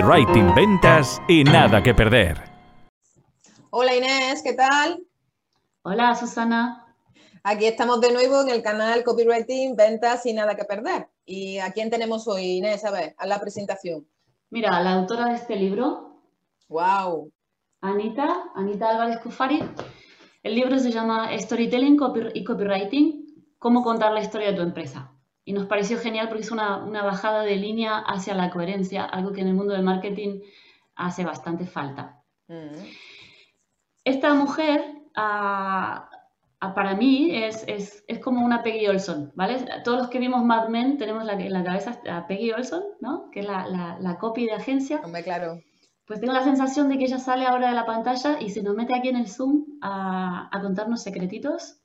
Copywriting, ventas y nada que perder. Hola Inés, ¿qué tal? Hola Susana. Aquí estamos de nuevo en el canal Copywriting, ventas y nada que perder. ¿Y a quién tenemos hoy, Inés? A ver, a la presentación. Mira, la autora de este libro. Wow. Anita, Anita Álvarez Cufari. El libro se llama Storytelling y Copywriting, cómo contar la historia de tu empresa y nos pareció genial porque es una, bajada de línea hacia la coherencia, algo que en el mundo del marketing hace bastante falta. Mm. Esta mujer, para mí, es, como una Peggy Olson, ¿vale? Todos los que vimos Mad Men tenemos en la cabeza a Peggy Olson, ¿no? Que es la, copy de agencia. Hombre, claro. Pues tengo la sensación de que ella sale ahora de la pantalla y se nos mete aquí en el Zoom a, a contarnos secretitos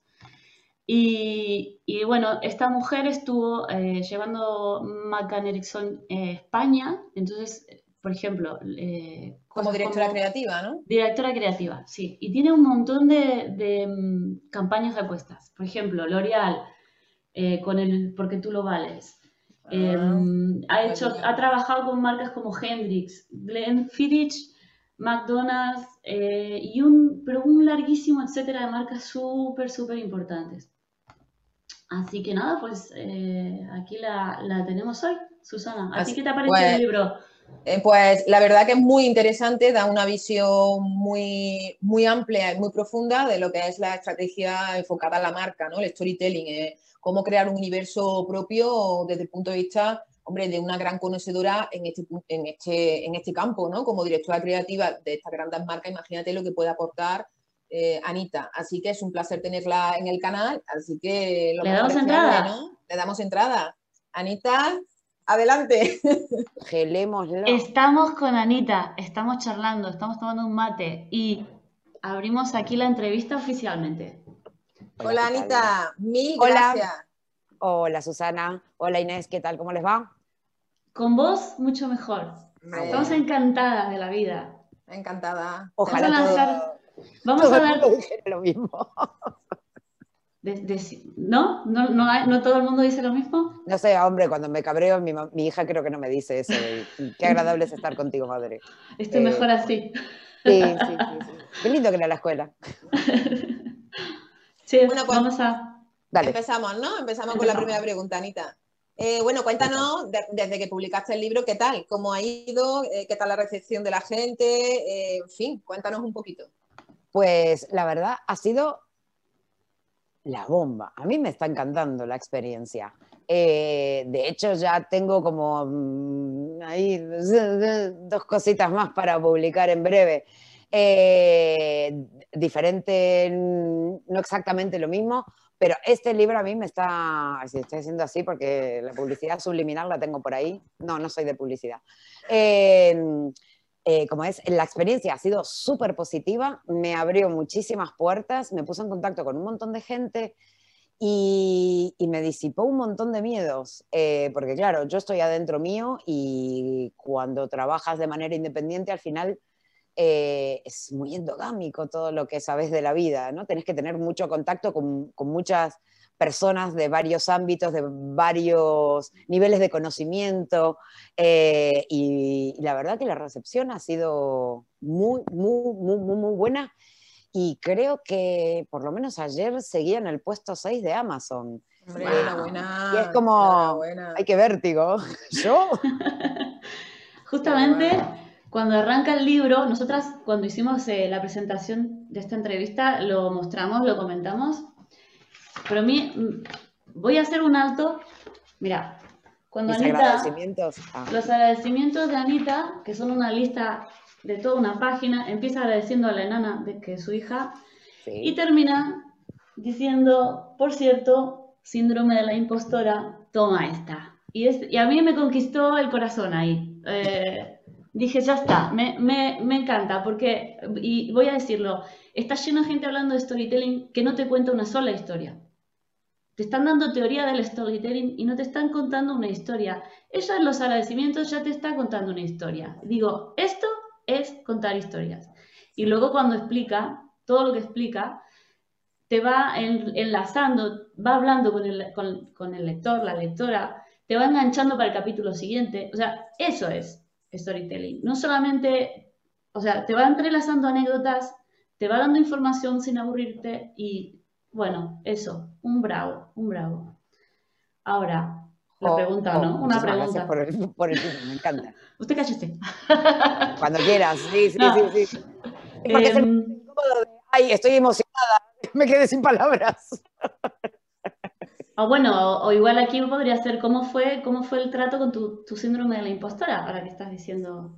y, bueno, esta mujer estuvo eh, llevando McCann Erickson eh, España, entonces, por ejemplo... Eh, como directora creativa, ¿no? Directora creativa, sí. Y tiene un montón de, mm, campañas de apuestas. Por ejemplo, L'Oreal, con el Porque tú lo vales. Ah, em, ha, hecho, ha trabajado con marcas como Hendrix, Glenfiddich, McDonald's y un, pero un larguísimo etcétera de marcas súper, súper importantes. Así que nada, pues eh, aquí la, tenemos hoy, Susana. ¿A ti qué te ha parecido el pues, libro? Eh, pues la verdad que es muy interesante, da una visión muy, muy amplia y muy profunda de lo que es la estrategia enfocada a la marca, ¿no? El storytelling, eh, cómo crear un universo propio desde el punto de vista, hombre, de una gran conocedora en este, en este, en este campo, ¿no? Como directora creativa de estas grandes marcas, imagínate lo que puede aportar eh, Anita. Así que es un placer tenerla en el canal. Así que le damos entrada. Le damos entrada. Anita, adelante. Estamos con Anita, estamos charlando, estamos tomando un mate y abrimos aquí la entrevista oficialmente. Hola, Anita, mil gracias. Hola Susana, hola Inés, ¿qué tal? ¿Cómo les va? Con vos mucho mejor. Estamos encantadas de la vida. Encantada. Ojalá Vamos a dar... lo mismo. ¿No? ¿No, no, todo el mundo dice lo mismo? No sé, hombre, cuando me cabreo, mi, hija creo que no me dice eso. qué agradable es estar contigo, madre. Estoy eh, mejor así. Sí, sí, sí, Qué lindo que era la escuela. Sí, bueno, pues vamos a... Empezamos, ¿no? Empezamos con la primera pregunta, Anita. Eh, bueno, cuéntanos desde que publicaste el libro, ¿qué tal? ¿Cómo ha ido? Eh, ¿Qué tal la recepción de la gente? en fin, cuéntanos un poquito. Pues la verdad ha sido la bomba. A mí me está encantando la experiencia. Eh, de hecho, ya tengo como mm, ahí dos cositas más para publicar en breve. Eh, diferente, no exactamente lo mismo, pero este libro a mí me está, si estoy haciendo así porque la publicidad subliminal la tengo por ahí, no, no soy de publicidad. Eh, eh, como es, la experiencia ha sido súper positiva, me abrió muchísimas puertas, me puso en contacto con un montón de gente y, me disipó un montón de miedos, eh, porque claro, yo estoy adentro mío y cuando trabajas de manera independiente al final eh, es muy endogámico todo lo que sabes de la vida, ¿no? Tenés que tener mucho contacto con, con muchas personas de varios ámbitos, de varios niveles de conocimiento eh, y, la verdad que la recepción ha sido muy, muy, muy, muy, buena y creo que por lo menos ayer seguía en el puesto 6 de Amazon. y es como, hay que vértigo. Yo. Justamente cuando arranca el libro, nosotras cuando hicimos eh, la presentación de esta entrevista, lo mostramos, lo comentamos pero a mí, mm, voy a hacer un alto. Mira, cuando Anita. Agradecimientos? Ah. Los agradecimientos de Anita, que son una lista de toda una página, empieza agradeciendo a la enana de que es su hija y termina diciendo, por cierto, síndrome de la impostora, toma esta. Y, y a mí me conquistó el corazón ahí. Eh, dije, ya está, me, me, me, encanta, porque, y voy a decirlo, está lleno de gente hablando de storytelling que no te cuenta una sola historia. Te están dando teoría del storytelling y no te están contando una historia. Ella en los agradecimientos ya te está contando una historia. Digo, esto es contar historias. Y luego cuando explica, todo lo que explica, te va enlazando, va hablando con el, con el lector, la lectora, te va enganchando para el capítulo siguiente. O sea, eso es. storytelling. No solamente, o sea, te va entrelazando anécdotas, te va dando información sin aburrirte y, bueno, eso, un bravo, un bravo. Ahora, la Oh, pregunta, oh, ¿no? Una muchísimas gracias pregunta. Por el, por el me encanta. Usted cállese. Cuando quieras, sí, sí, No. sí, sí. Es porque es el incómodo de, ay, estoy emocionada, me quedé sin palabras. O bueno, o, o igual aquí podría ser cómo fue, cómo fue el trato con tu, tu síndrome de la impostora, ahora que estás diciendo.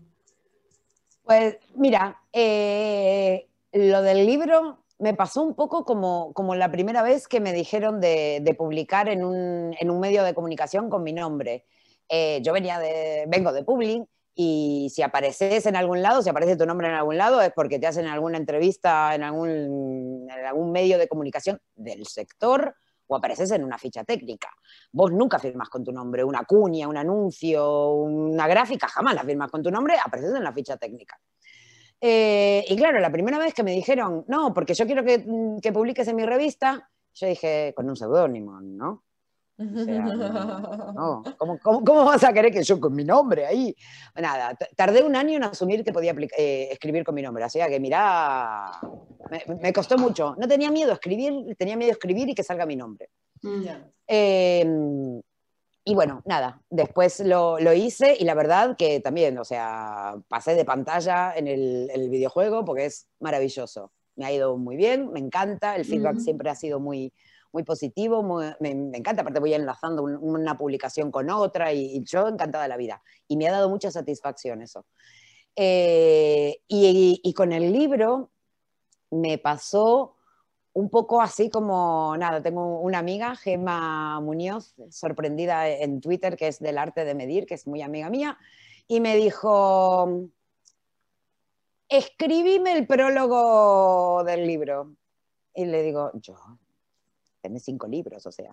Pues mira, eh, lo del libro me pasó un poco como, como la primera vez que me dijeron de, de publicar en un, en un medio de comunicación con mi nombre. Eh, yo venía de, vengo de Public y si apareces en algún lado, si aparece tu nombre en algún lado, es porque te hacen alguna entrevista en algún, en algún medio de comunicación del sector o apareces en una ficha técnica. Vos nunca firmas con tu nombre una cuña, un anuncio, una gráfica, jamás la firmas con tu nombre, apareces en la ficha técnica. Eh, y claro, la primera vez que me dijeron, no, porque yo quiero que, mm, que publiques en mi revista, yo dije, con un seudónimo, ¿no? O sea, no. ¿Cómo, cómo, cómo vas a querer que yo con mi nombre ahí? Nada, tardé un año en asumir que podía eh, escribir con mi nombre, así que mirá, me, me costó mucho. No tenía miedo a escribir, tenía miedo a escribir y que salga mi nombre. Mm. Ya. Eh, y bueno, nada, después lo, lo hice y la verdad que también, o sea, pasé de pantalla en el, el videojuego porque es maravilloso. Me ha ido muy bien, me encanta, el feedback siempre ha sido muy, muy positivo, muy- me, me encanta, aparte voy enlazando un- una publicación con otra y, y yo encantada de la vida. Y me ha dado mucha satisfacción eso. Eh, y, y con el libro me pasó un poco así como, nada, tengo una amiga, Gemma Muñoz, sorprendida en Twitter, que es del arte de medir, que es muy amiga mía, y me dijo, escribime el prólogo del libro. Y le digo, yo, tenés cinco libros, o sea.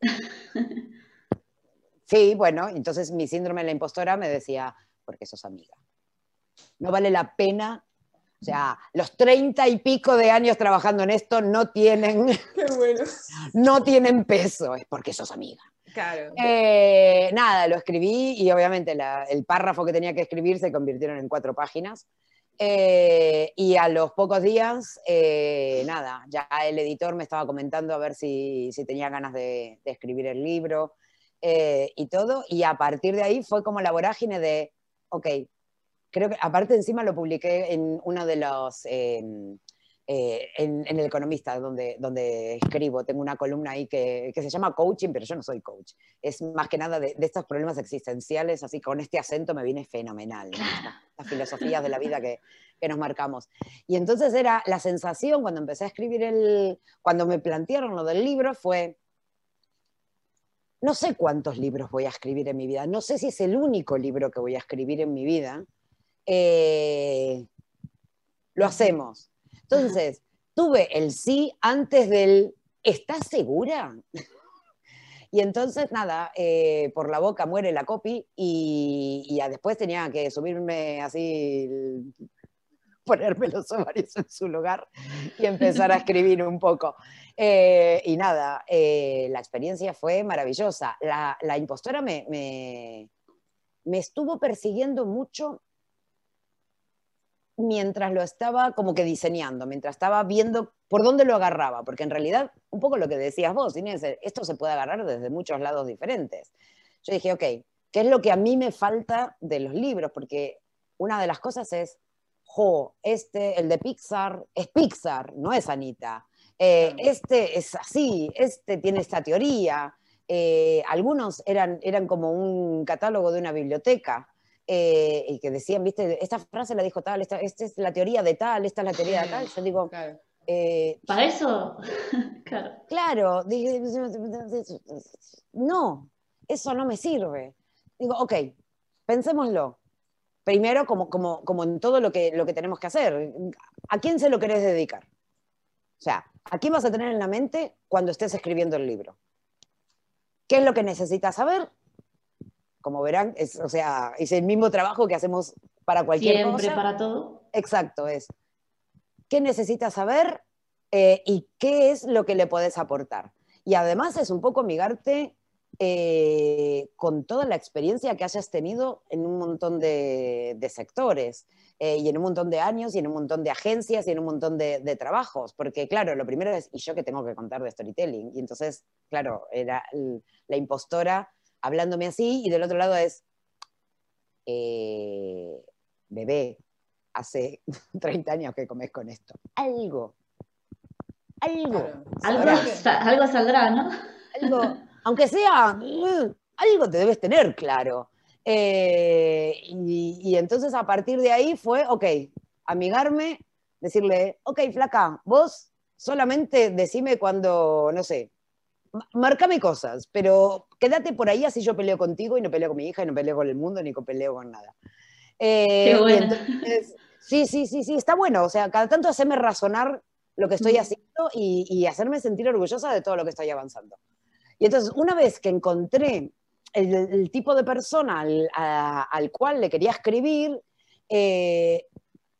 sí, bueno, entonces mi síndrome de la impostora me decía, porque sos amiga. No vale la pena o sea, los treinta y pico de años trabajando en esto no tienen, Qué bueno. no tienen peso, es porque sos amiga. Claro. Eh, nada, lo escribí y obviamente la- el párrafo que tenía que escribir se convirtieron en cuatro páginas. Eh, y a los pocos días, eh, nada, ya el editor me estaba comentando a ver si, si tenía ganas de, de escribir el libro y todo. Y a partir de ahí fue como la vorágine de, ok, creo que aparte encima lo publiqué en uno de los, eh, eh, en, en El Economista, donde, donde escribo, tengo una columna ahí que, que se llama coaching, pero yo no soy coach. Es más que nada de, de estos problemas existenciales, así con este acento me viene fenomenal, ¿no? Filosofías de la vida que, que nos marcamos. Y entonces era la sensación cuando empecé a escribir el, cuando me plantearon lo del libro fue, no sé cuántos libros voy a escribir en mi vida, no sé si es el único libro que voy a escribir en mi vida, eh, lo hacemos. Entonces, tuve el sí antes del ¿estás segura? Y entonces, nada, eh, por la boca muere la copy y, y después tenía que subirme así, ponerme los ovarios en su lugar y empezar a escribir un poco. Eh, y nada, la experiencia fue maravillosa. La, la impostora me, me, me estuvo persiguiendo mucho mientras lo estaba como que diseñando, mientras estaba viendo por dónde lo agarraba, porque en realidad, un poco lo que decías vos, Inés, esto se puede agarrar desde muchos lados diferentes. Yo dije, ok, ¿qué es lo que a mí me falta de los libros? Porque una de las cosas es, jo, este, el de Pixar, es Pixar, no es Anita. Eh, este es así, este tiene esta teoría. Eh, algunos eran, eran como un catálogo de una biblioteca. Eh, y que decían, viste, esta frase la dijo tal, esta, esta es la teoría de tal, esta es la teoría de tal. Yo digo, Claro. eh, Para eso, claro. claro, dije, no, eso no me sirve. Digo, ok, pensémoslo. Primero, como, como, como en todo lo que, lo que tenemos que hacer, ¿a quién se lo querés dedicar? O sea, ¿a quién vas a tener en la mente cuando estés escribiendo el libro? ¿Qué es lo que necesitas saber? Como verán, es, o sea, es el mismo trabajo que hacemos para cualquier Siempre cosa. para todo. Exacto, es. ¿Qué necesitas saber eh, y qué es lo que le podés aportar? Y además es un poco amigarte eh, con toda la experiencia que hayas tenido en un montón de, sectores eh, y en un montón de años y en un montón de agencias y en un montón de, trabajos. Porque claro, lo primero es, ¿y yo qué tengo que contar de storytelling? Y entonces, claro, era la impostora hablándome así y del otro lado es, eh, bebé, hace 30 años que comes con esto. Algo. Algo. Algo, saldrá, ¿no? Algo, aunque sea, mm, algo te debes tener claro. Eh, y, entonces a partir de ahí fue, ok, amigarme, decirle, ok, flaca, vos solamente decime cuando, no sé, marcame cosas, pero quédate por ahí así yo peleo contigo y no peleo con mi hija y no peleo con el mundo ni con peleo con nada. Eh, Qué bueno. sí, sí, sí, sí, está bueno. O sea, cada tanto hacerme razonar lo que estoy mm. haciendo y, hacerme sentir orgullosa de todo lo que estoy avanzando. Y entonces, una vez que encontré el, tipo de persona al, cual le quería escribir, eh,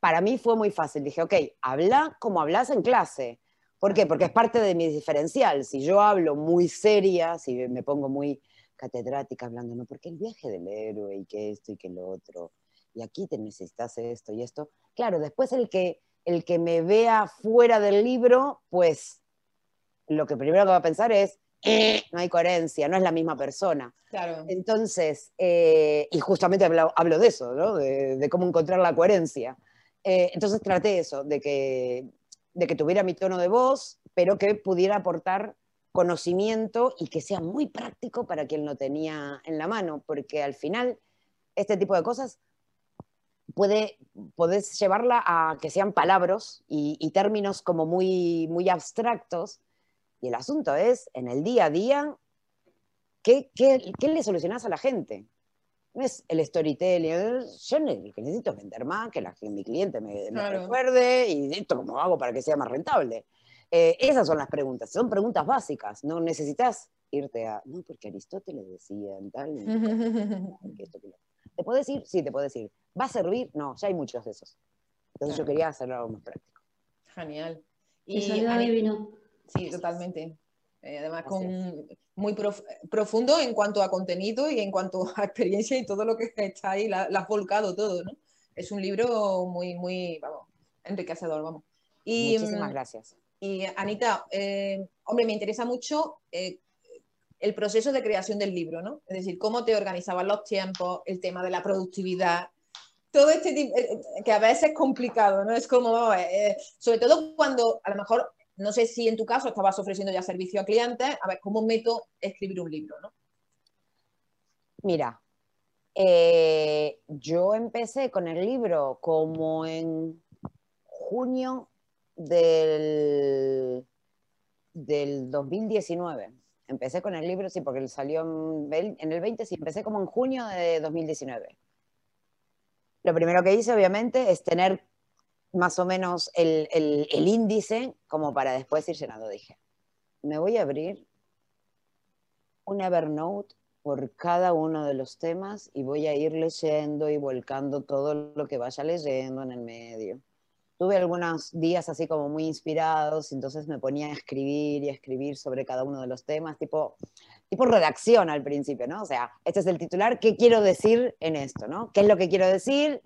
para mí fue muy fácil. Dije, ok, habla como hablas en clase. ¿Por qué? Porque es parte de mi diferencial. Si yo hablo muy seria, si me pongo muy catedrática hablando, no, porque el viaje del héroe y que esto y que lo otro, y aquí te necesitas esto y esto. Claro, después el que, el que me vea fuera del libro, pues lo que primero que va a pensar es, eh, no hay coherencia, no es la misma persona. Claro. Entonces, eh, y justamente hablo, hablo, de eso, ¿no? de, cómo encontrar la coherencia. Eh, entonces traté eso, de que, de que tuviera mi tono de voz, pero que pudiera aportar conocimiento y que sea muy práctico para quien lo tenía en la mano, porque al final este tipo de cosas puede, podés llevarla a que sean palabras y, términos como muy, muy abstractos. Y el asunto es, en el día a día, ¿qué, qué, qué le solucionás a la gente? No es el storytelling. Yo necesito vender más, que, la, que mi cliente me, recuerde y esto cómo hago para que sea más rentable. Eh, esas son las preguntas, son preguntas básicas, no necesitas irte a, no, porque Aristóteles decía tal, ¿Te puedo decir? Sí, te puedo decir. ¿Va a servir? No, ya hay muchos de esos. Entonces yo quería hacerlo algo más práctico. Genial. Y, divino. Sí, totalmente. Eh, además, con, muy profundo en cuanto a contenido y en cuanto a experiencia y todo lo que está ahí, la, has volcado todo, ¿no? Es un libro muy, muy, vamos, enriquecedor, vamos. Y, Muchísimas mm, gracias. Y Anita, eh, hombre, me interesa mucho eh, el proceso de creación del libro, ¿no? Es decir, cómo te organizaban los tiempos, el tema de la productividad, todo este tipo, que a veces es complicado, ¿no? Es como, eh, sobre todo cuando a lo mejor, no sé si en tu caso estabas ofreciendo ya servicio a clientes, a ver, ¿cómo meto escribir un libro, ¿no? Mira, eh, yo empecé con el libro como en junio del, del 2019 empecé con el libro, sí, porque salió en, el 20, sí, empecé como en junio de 2019. Lo primero que hice, obviamente, es tener más o menos el, el índice como para después ir llenando. Dije, me voy a abrir un Evernote por cada uno de los temas y voy a ir leyendo y volcando todo lo que vaya leyendo en el medio tuve algunos días así como muy inspirados, entonces me ponía a escribir y escribir sobre cada uno de los temas, tipo, tipo redacción al principio, ¿no? O sea, este es el titular, ¿qué quiero decir en esto, ¿no? ¿Qué es lo que quiero decir?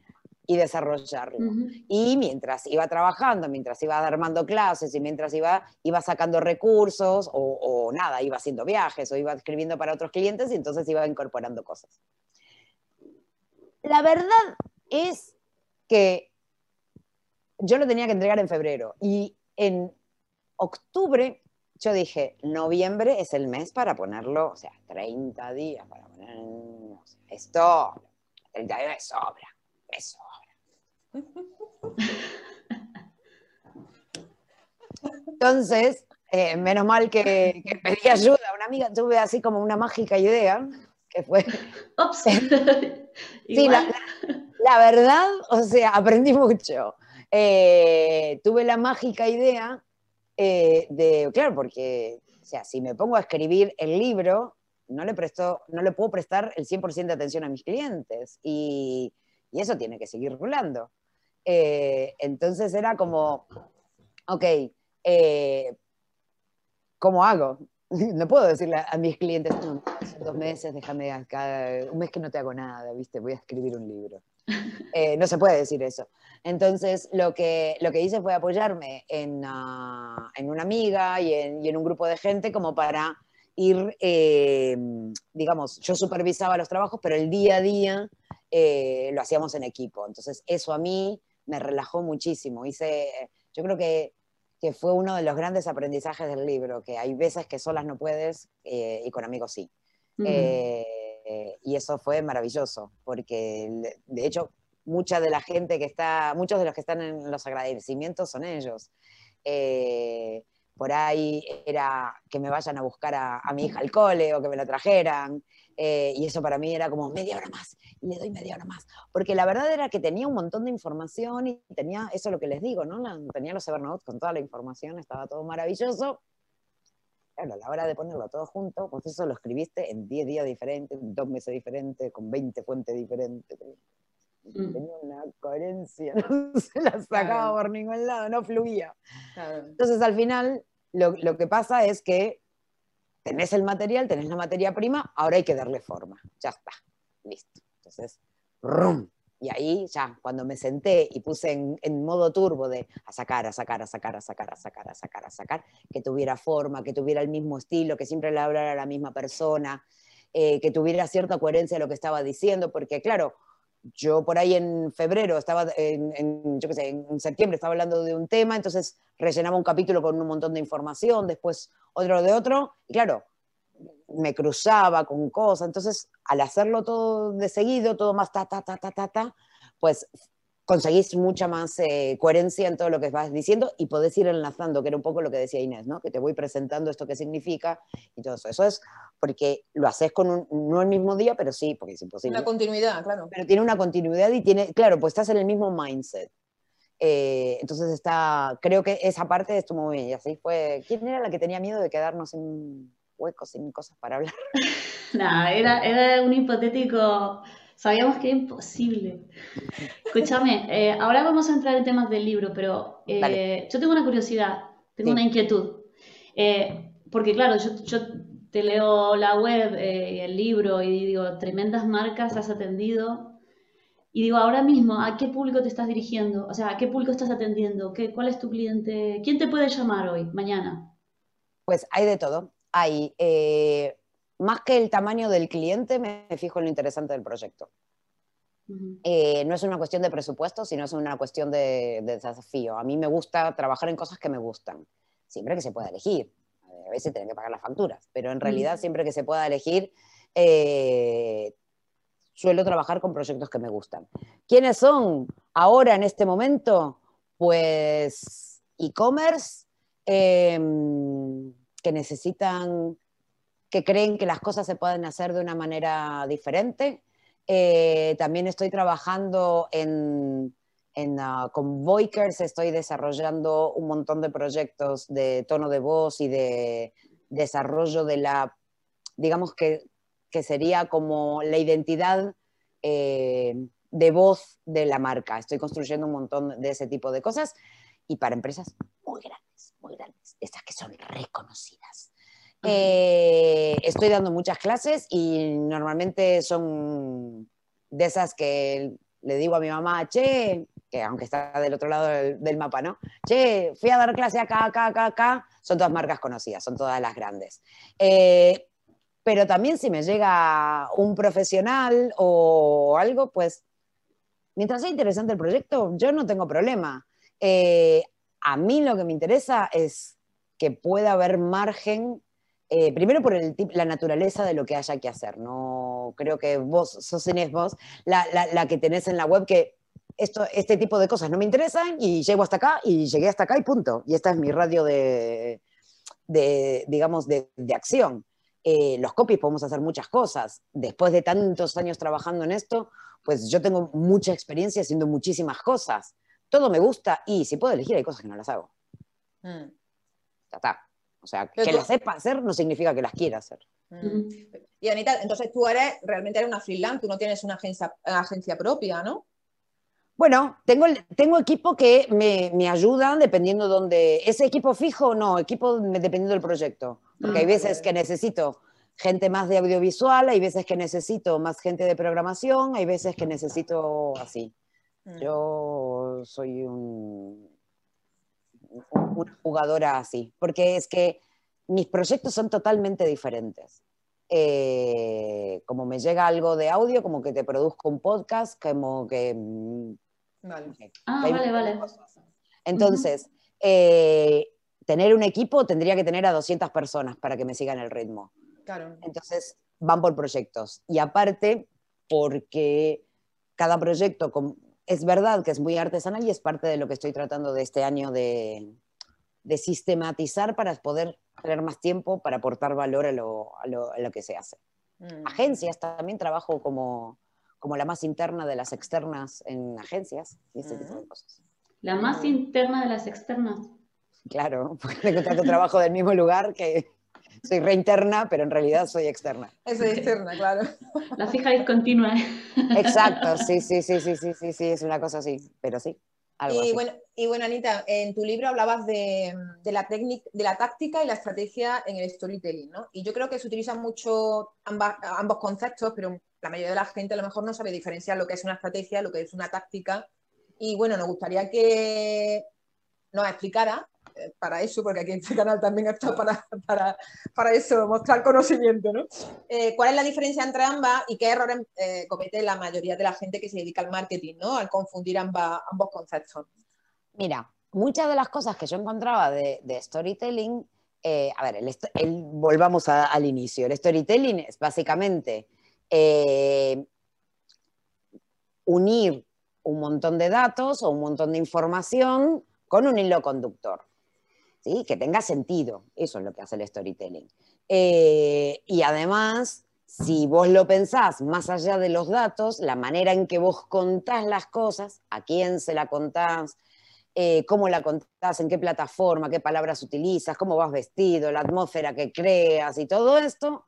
Y desarrollarlo. Y mientras iba trabajando, mientras iba armando clases y mientras iba, iba sacando recursos o, o, nada, iba haciendo viajes o iba escribiendo para otros clientes y entonces iba incorporando cosas. La verdad es que yo lo tenía que entregar en febrero y en octubre yo dije, noviembre es el mes para ponerlo, o sea, 30 días para poner, esto, 30 días es sobra, es sobra. Entonces, eh, menos mal que, pedí ayuda a una amiga, tuve así como una mágica idea, que fue... sí, la verdad, o sea, aprendí mucho. Eh, tuve la mágica idea eh, de, claro, porque, o sea, si me pongo a escribir el libro, no le, presto, no le puedo prestar el 100% de atención a mis clientes y, eso tiene que seguir rulando. Eh, entonces era como, ok, ¿cómo hago? no puedo decirle a mis clientes, no, dos meses, déjame acá, un mes que no te hago nada, ¿viste? Voy a escribir un libro. Eh, no se puede decir eso. Entonces, lo que, lo que hice fue apoyarme en, ah, en una amiga y en, y en, un grupo de gente como para ir, eh, digamos, yo supervisaba los trabajos, pero el día a día eh, lo hacíamos en equipo. Entonces, eso a mí me relajó muchísimo. Hice, yo creo que que fue uno de los grandes aprendizajes del libro, que hay veces que solas no puedes eh, y con amigos sí. Eh, y eso fue maravilloso, porque de hecho mucha de la gente que está, muchos de los que están en los agradecimientos son ellos. Eh, por ahí era que me vayan a buscar a, a, mi hija al cole o que me la trajeran. Eh, y eso para mí era como media hora más, y le doy media hora más. Porque la verdad era que tenía un montón de información y tenía, eso es lo que les digo, ¿no? tenía los Evernote con toda la información, estaba todo maravilloso. Claro, a la hora de ponerlo todo junto, pues eso lo escribiste en 10 días diferentes, en 2 meses diferentes, con 20 fuentes diferentes. Mm. Tenía una coherencia, no se la sacaba por ningún lado, no fluía. Entonces al final lo, lo que pasa es que tenés el material, tenés la materia prima, ahora hay que darle forma. Ya está, listo. Entonces, ¡rum! Y ahí ya, cuando me senté y puse en, modo turbo de a sacar, a sacar, a sacar, a sacar, a sacar, a sacar, a sacar, que tuviera forma, que tuviera el mismo estilo, que siempre le hablara a la misma persona, eh, que tuviera cierta coherencia de lo que estaba diciendo, porque claro, yo por ahí en febrero estaba, en, yo qué sé, en septiembre estaba hablando de un tema, entonces rellenaba un capítulo con un montón de información, después otro de otro, y claro, me cruzaba con cosas, entonces al hacerlo todo de seguido, todo más ta, ta, ta, ta, ta, ta, pues conseguís mucha más eh, coherencia en todo lo que vas diciendo y podés ir enlazando, que era un poco lo que decía Inés, ¿no? que te voy presentando esto que significa y todo eso. Eso es porque lo haces con un, no el mismo día, pero sí, porque es imposible. Una continuidad, claro. Pero tiene una continuidad y tiene, claro, pues estás en el mismo mindset. Eh, entonces está, creo que esa parte estuvo muy bien. Y así fue. ¿Quién era la que tenía miedo de quedarnos sin huecos, sin cosas para hablar? Nada, era, era un hipotético Sabíamos que era imposible. Escúchame, eh, ahora vamos a entrar en temas del libro, pero eh, yo tengo una curiosidad, tengo una inquietud. Eh, porque claro, yo, te leo la web, el libro y digo, tremendas marcas has atendido. Y digo, ahora mismo, ¿a qué público te estás dirigiendo? O sea, ¿a qué público estás atendiendo? ¿Qué, ¿Cuál es tu cliente? ¿Quién te puede llamar hoy, mañana? Pues hay de todo. Hay más que el tamaño del cliente, me fijo en lo interesante del proyecto. Eh, no es una cuestión de presupuesto, sino es una cuestión de, desafío. A mí me gusta trabajar en cosas que me gustan, siempre que se pueda elegir. A veces tienen que pagar las facturas, pero en realidad siempre que se pueda elegir, eh, suelo trabajar con proyectos que me gustan. ¿Quiénes son ahora en este momento? Pues e-commerce, em, que necesitan que creen que las cosas se pueden hacer de una manera diferente. Eh, también estoy trabajando en, ah, con Voikers, estoy desarrollando un montón de proyectos de tono de voz y de desarrollo de la, digamos que, que sería como la identidad eh, de voz de la marca. Estoy construyendo un montón de ese tipo de cosas y para empresas muy grandes, muy grandes, estas que son reconocidas. Eh, estoy dando muchas clases y normalmente son de esas que le digo a mi mamá, che, que aunque está del otro lado del, mapa, ¿no? Che, fui a dar clase acá, acá, acá, acá. Son todas marcas conocidas, son todas las grandes. Eh, pero también si me llega un profesional o algo, pues mientras sea interesante el proyecto, yo no tengo problema. Eh, a mí lo que me interesa es que pueda haber margen eh, primero por la naturaleza de lo que haya que hacer. No creo que vos sos Inés, vos, la, la, que tenés en la web que esto, este tipo de cosas no me interesan y llego hasta acá y llegué hasta acá y punto. Y esta es mi radio de, de digamos, de, de acción. Eh, los copies podemos hacer muchas cosas. Después de tantos años trabajando en esto, pues yo tengo mucha experiencia haciendo muchísimas cosas. Todo me gusta y si puedo elegir hay cosas que no las hago. Mm. Ya está. O sea, que las sepa hacer no significa que las quiera hacer. Mm. Y Anita, entonces tú eres, realmente eres una freelance, tú no tienes una agencia, agencia propia, ¿no? Bueno, tengo, tengo equipo que me, me ayudan dependiendo de dónde. ¿Ese equipo fijo? No, equipo dependiendo del proyecto. Porque hay veces que necesito gente más de audiovisual, hay veces que necesito más gente de programación, hay veces que necesito así. Mm. Yo soy un, una jugadora así, porque es que mis proyectos son totalmente diferentes. Eh, como me llega algo de audio, como que te produzco un podcast, como que... Mm, vale. ah, vale, vale. Entonces, eh, tener un equipo tendría que tener a 200 personas para que me sigan el ritmo. Entonces, van por proyectos. Y aparte, porque cada proyecto es verdad que es muy artesanal y es parte de lo que estoy tratando de este año de, sistematizar para poder tener más tiempo para aportar valor a lo, que se hace. Mm. Agencias, también trabajo como, como la más interna de las externas en agencias y ese tipo de cosas. La más interna de las externas. Claro, porque tengo tanto trabajo del mismo lugar que soy reinterna, pero en realidad soy externa. Soy externa, claro. La fija discontinua. Exacto, sí, sí, sí, sí, sí, sí, sí, es una cosa así, pero sí. Algo y, Bueno, y bueno, Anita, en tu libro hablabas de, de la técnica, de la táctica y la estrategia en el storytelling, ¿no? Y yo creo que se utilizan mucho ambos conceptos, pero la mayoría de la gente a lo mejor no sabe diferenciar lo que es una estrategia, lo que es una táctica. Y bueno, nos gustaría que nos explicara para eso, porque aquí en este canal también está para, para, para eso, mostrar conocimiento, ¿no? Eh, ¿Cuál es la diferencia entre ambas y qué errores eh, comete la mayoría de la gente que se dedica al marketing, ¿no? Al confundir ambas, ambos conceptos. Mira, muchas de las cosas que yo encontraba de, storytelling, eh, a ver, el, volvamos al inicio. El storytelling es básicamente unir un montón de datos o un montón de información con un hilo conductor que tenga sentido. Eso es lo que hace el storytelling. Eh, y además, si vos lo pensás más allá de los datos, la manera en que vos contás las cosas, a quién se la contás, eh, cómo la contás, en qué plataforma, qué palabras utilizas, cómo vas vestido, la atmósfera que creas y todo esto,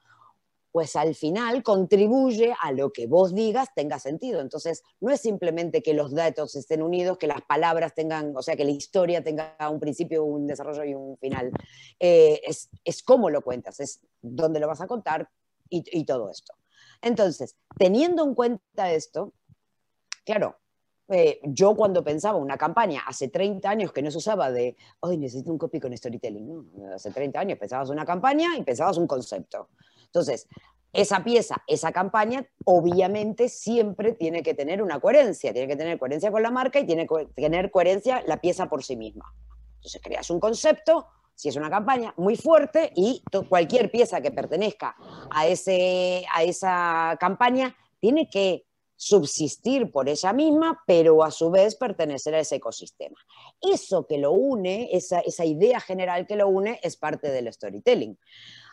pues al final contribuye a lo que vos digas tenga sentido. Entonces, no es simplemente que los datos estén unidos, que las palabras tengan, o sea, que la historia tenga un principio, un desarrollo y un final. Eh, es, es, cómo lo cuentas, es dónde lo vas a contar y, todo esto. Entonces, teniendo en cuenta esto, claro, eh, yo cuando pensaba una campaña hace 30 años que no se usaba de, hoy necesito un copy con storytelling, hace 30 años pensabas una campaña y pensabas un concepto. Entonces, esa pieza, esa campaña, obviamente siempre tiene que tener una coherencia, tiene que tener coherencia con la marca y tiene que tener coherencia la pieza por sí misma. Entonces, creas un concepto, si es una campaña muy fuerte y cualquier pieza que pertenezca a, ese, a esa campaña tiene que subsistir por ella misma, pero a su vez pertenecer a ese ecosistema. Eso que lo une, esa, esa idea general que lo une, es parte del storytelling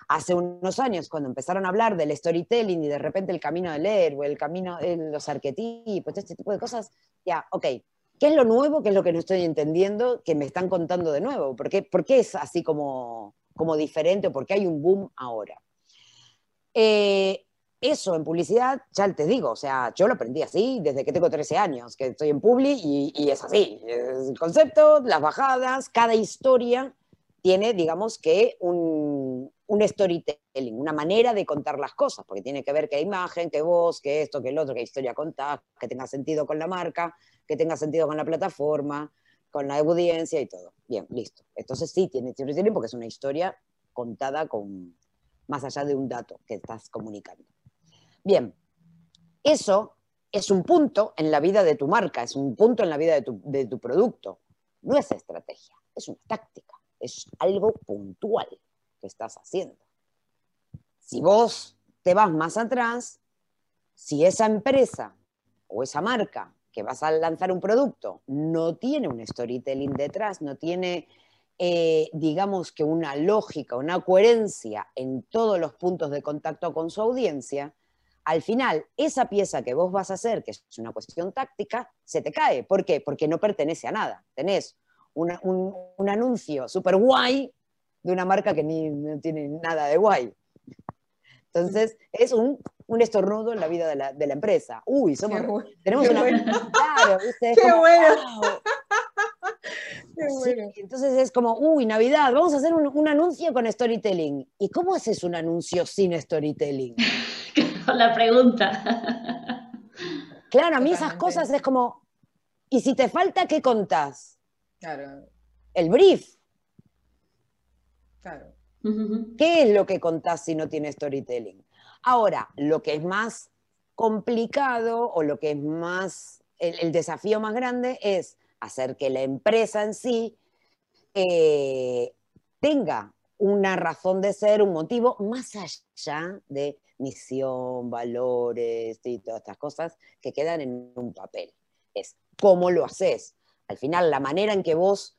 hace unos años, cuando empezaron a hablar del storytelling y de repente el camino del héroe, el camino de los arquetipos, este tipo de cosas, ya, ok, ¿qué es lo nuevo? ¿Qué es lo que no estoy entendiendo que me están contando de nuevo? ¿Por qué, es así como, como diferente o por qué hay un boom ahora? Eh, eso en publicidad, ya te digo, o sea, yo lo aprendí así desde que tengo 13 años, que estoy en Publi y, y es así. el concepto, las bajadas, cada historia tiene, digamos que, un, un storytelling, una manera de contar las cosas, porque tiene que ver qué imagen, qué voz, qué esto, qué el otro, qué historia contás, que tenga sentido con la marca, que tenga sentido con la plataforma, con la audiencia y todo. Bien, listo. Entonces sí, tiene storytelling porque es una historia contada con más allá de un dato que estás comunicando. Bien, eso es un punto en la vida de tu marca, es un punto en la vida de tu, de tu producto. No es estrategia, es una táctica, es algo puntual que estás haciendo. Si vos te vas más atrás, si esa empresa o esa marca que vas a lanzar un producto no tiene un storytelling detrás, no tiene, eh, digamos que una lógica, una coherencia en todos los puntos de contacto con su audiencia, al final esa pieza que vos vas a hacer, que es una cuestión táctica, se te cae. ¿Por qué? Porque no pertenece a nada. Tenés un, un anuncio súper guay de una marca que ni, no tiene nada de guay. Entonces, es un, un estornudo en la vida de la, de la empresa. Uy, somos, tenemos una... Claro, Qué bueno. entonces es como, uy, Navidad, vamos a hacer un, anuncio con storytelling. ¿Y cómo haces un anuncio sin storytelling? la pregunta. Claro, a mí esas cosas es como, ¿y si te falta qué contás? Claro. El brief. Claro. ¿Qué es lo que contás si no tiene storytelling? Ahora, lo que es más complicado o lo que es más, el, desafío más grande es hacer que la empresa en sí eh, tenga una razón de ser, un motivo, más allá de misión, valores y todas estas cosas que quedan en un papel. Es cómo lo haces. Al final, la manera en que vos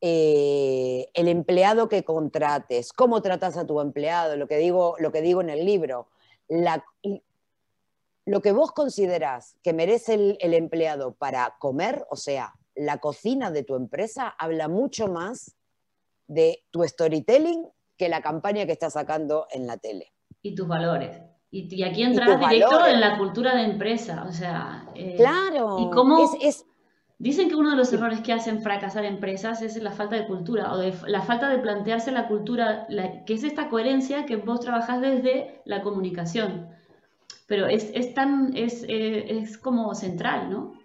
eh, el empleado que contrates, cómo tratas a tu empleado, lo que digo, lo que digo en el libro, lo que vos considerás que merece el, empleado para comer, o sea, la cocina de tu empresa, habla mucho más de tu storytelling que la campaña que estás sacando en la tele. Y tus valores. Y, aquí entras directo en la cultura de empresa, o sea... Eh, claro. Y cómo... es, Dicen que uno de los errores que hacen fracasar empresas es la falta de cultura o de, la falta de plantearse la cultura, que es esta coherencia que vos trabajás desde la comunicación. Pero es, es tan, es, eh, es, como central, ¿no?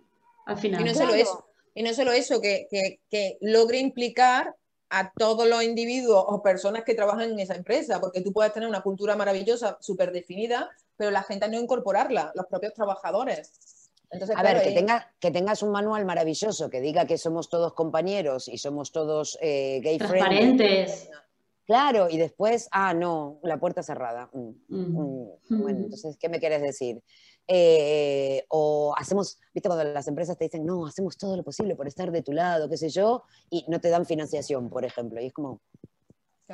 Al final. Y no solo eso, y no solo eso que, que, que logre implicar a todos los individuos o personas que trabajan en esa empresa, porque tú puedes tener una cultura maravillosa, súper definida, pero la gente no incorporarla, los propios trabajadores a ver, que, que tengas un manual maravilloso que diga que somos todos compañeros y somos todos eh, gay Transparentes. Claro, y después, ah, no, la puerta cerrada. Mm, mm, bueno, entonces, ¿qué me quieres decir? Eh, o hacemos, viste, cuando las empresas te dicen, no, hacemos todo lo posible por estar de tu lado, qué sé yo, y no te dan financiación, por ejemplo, y es como,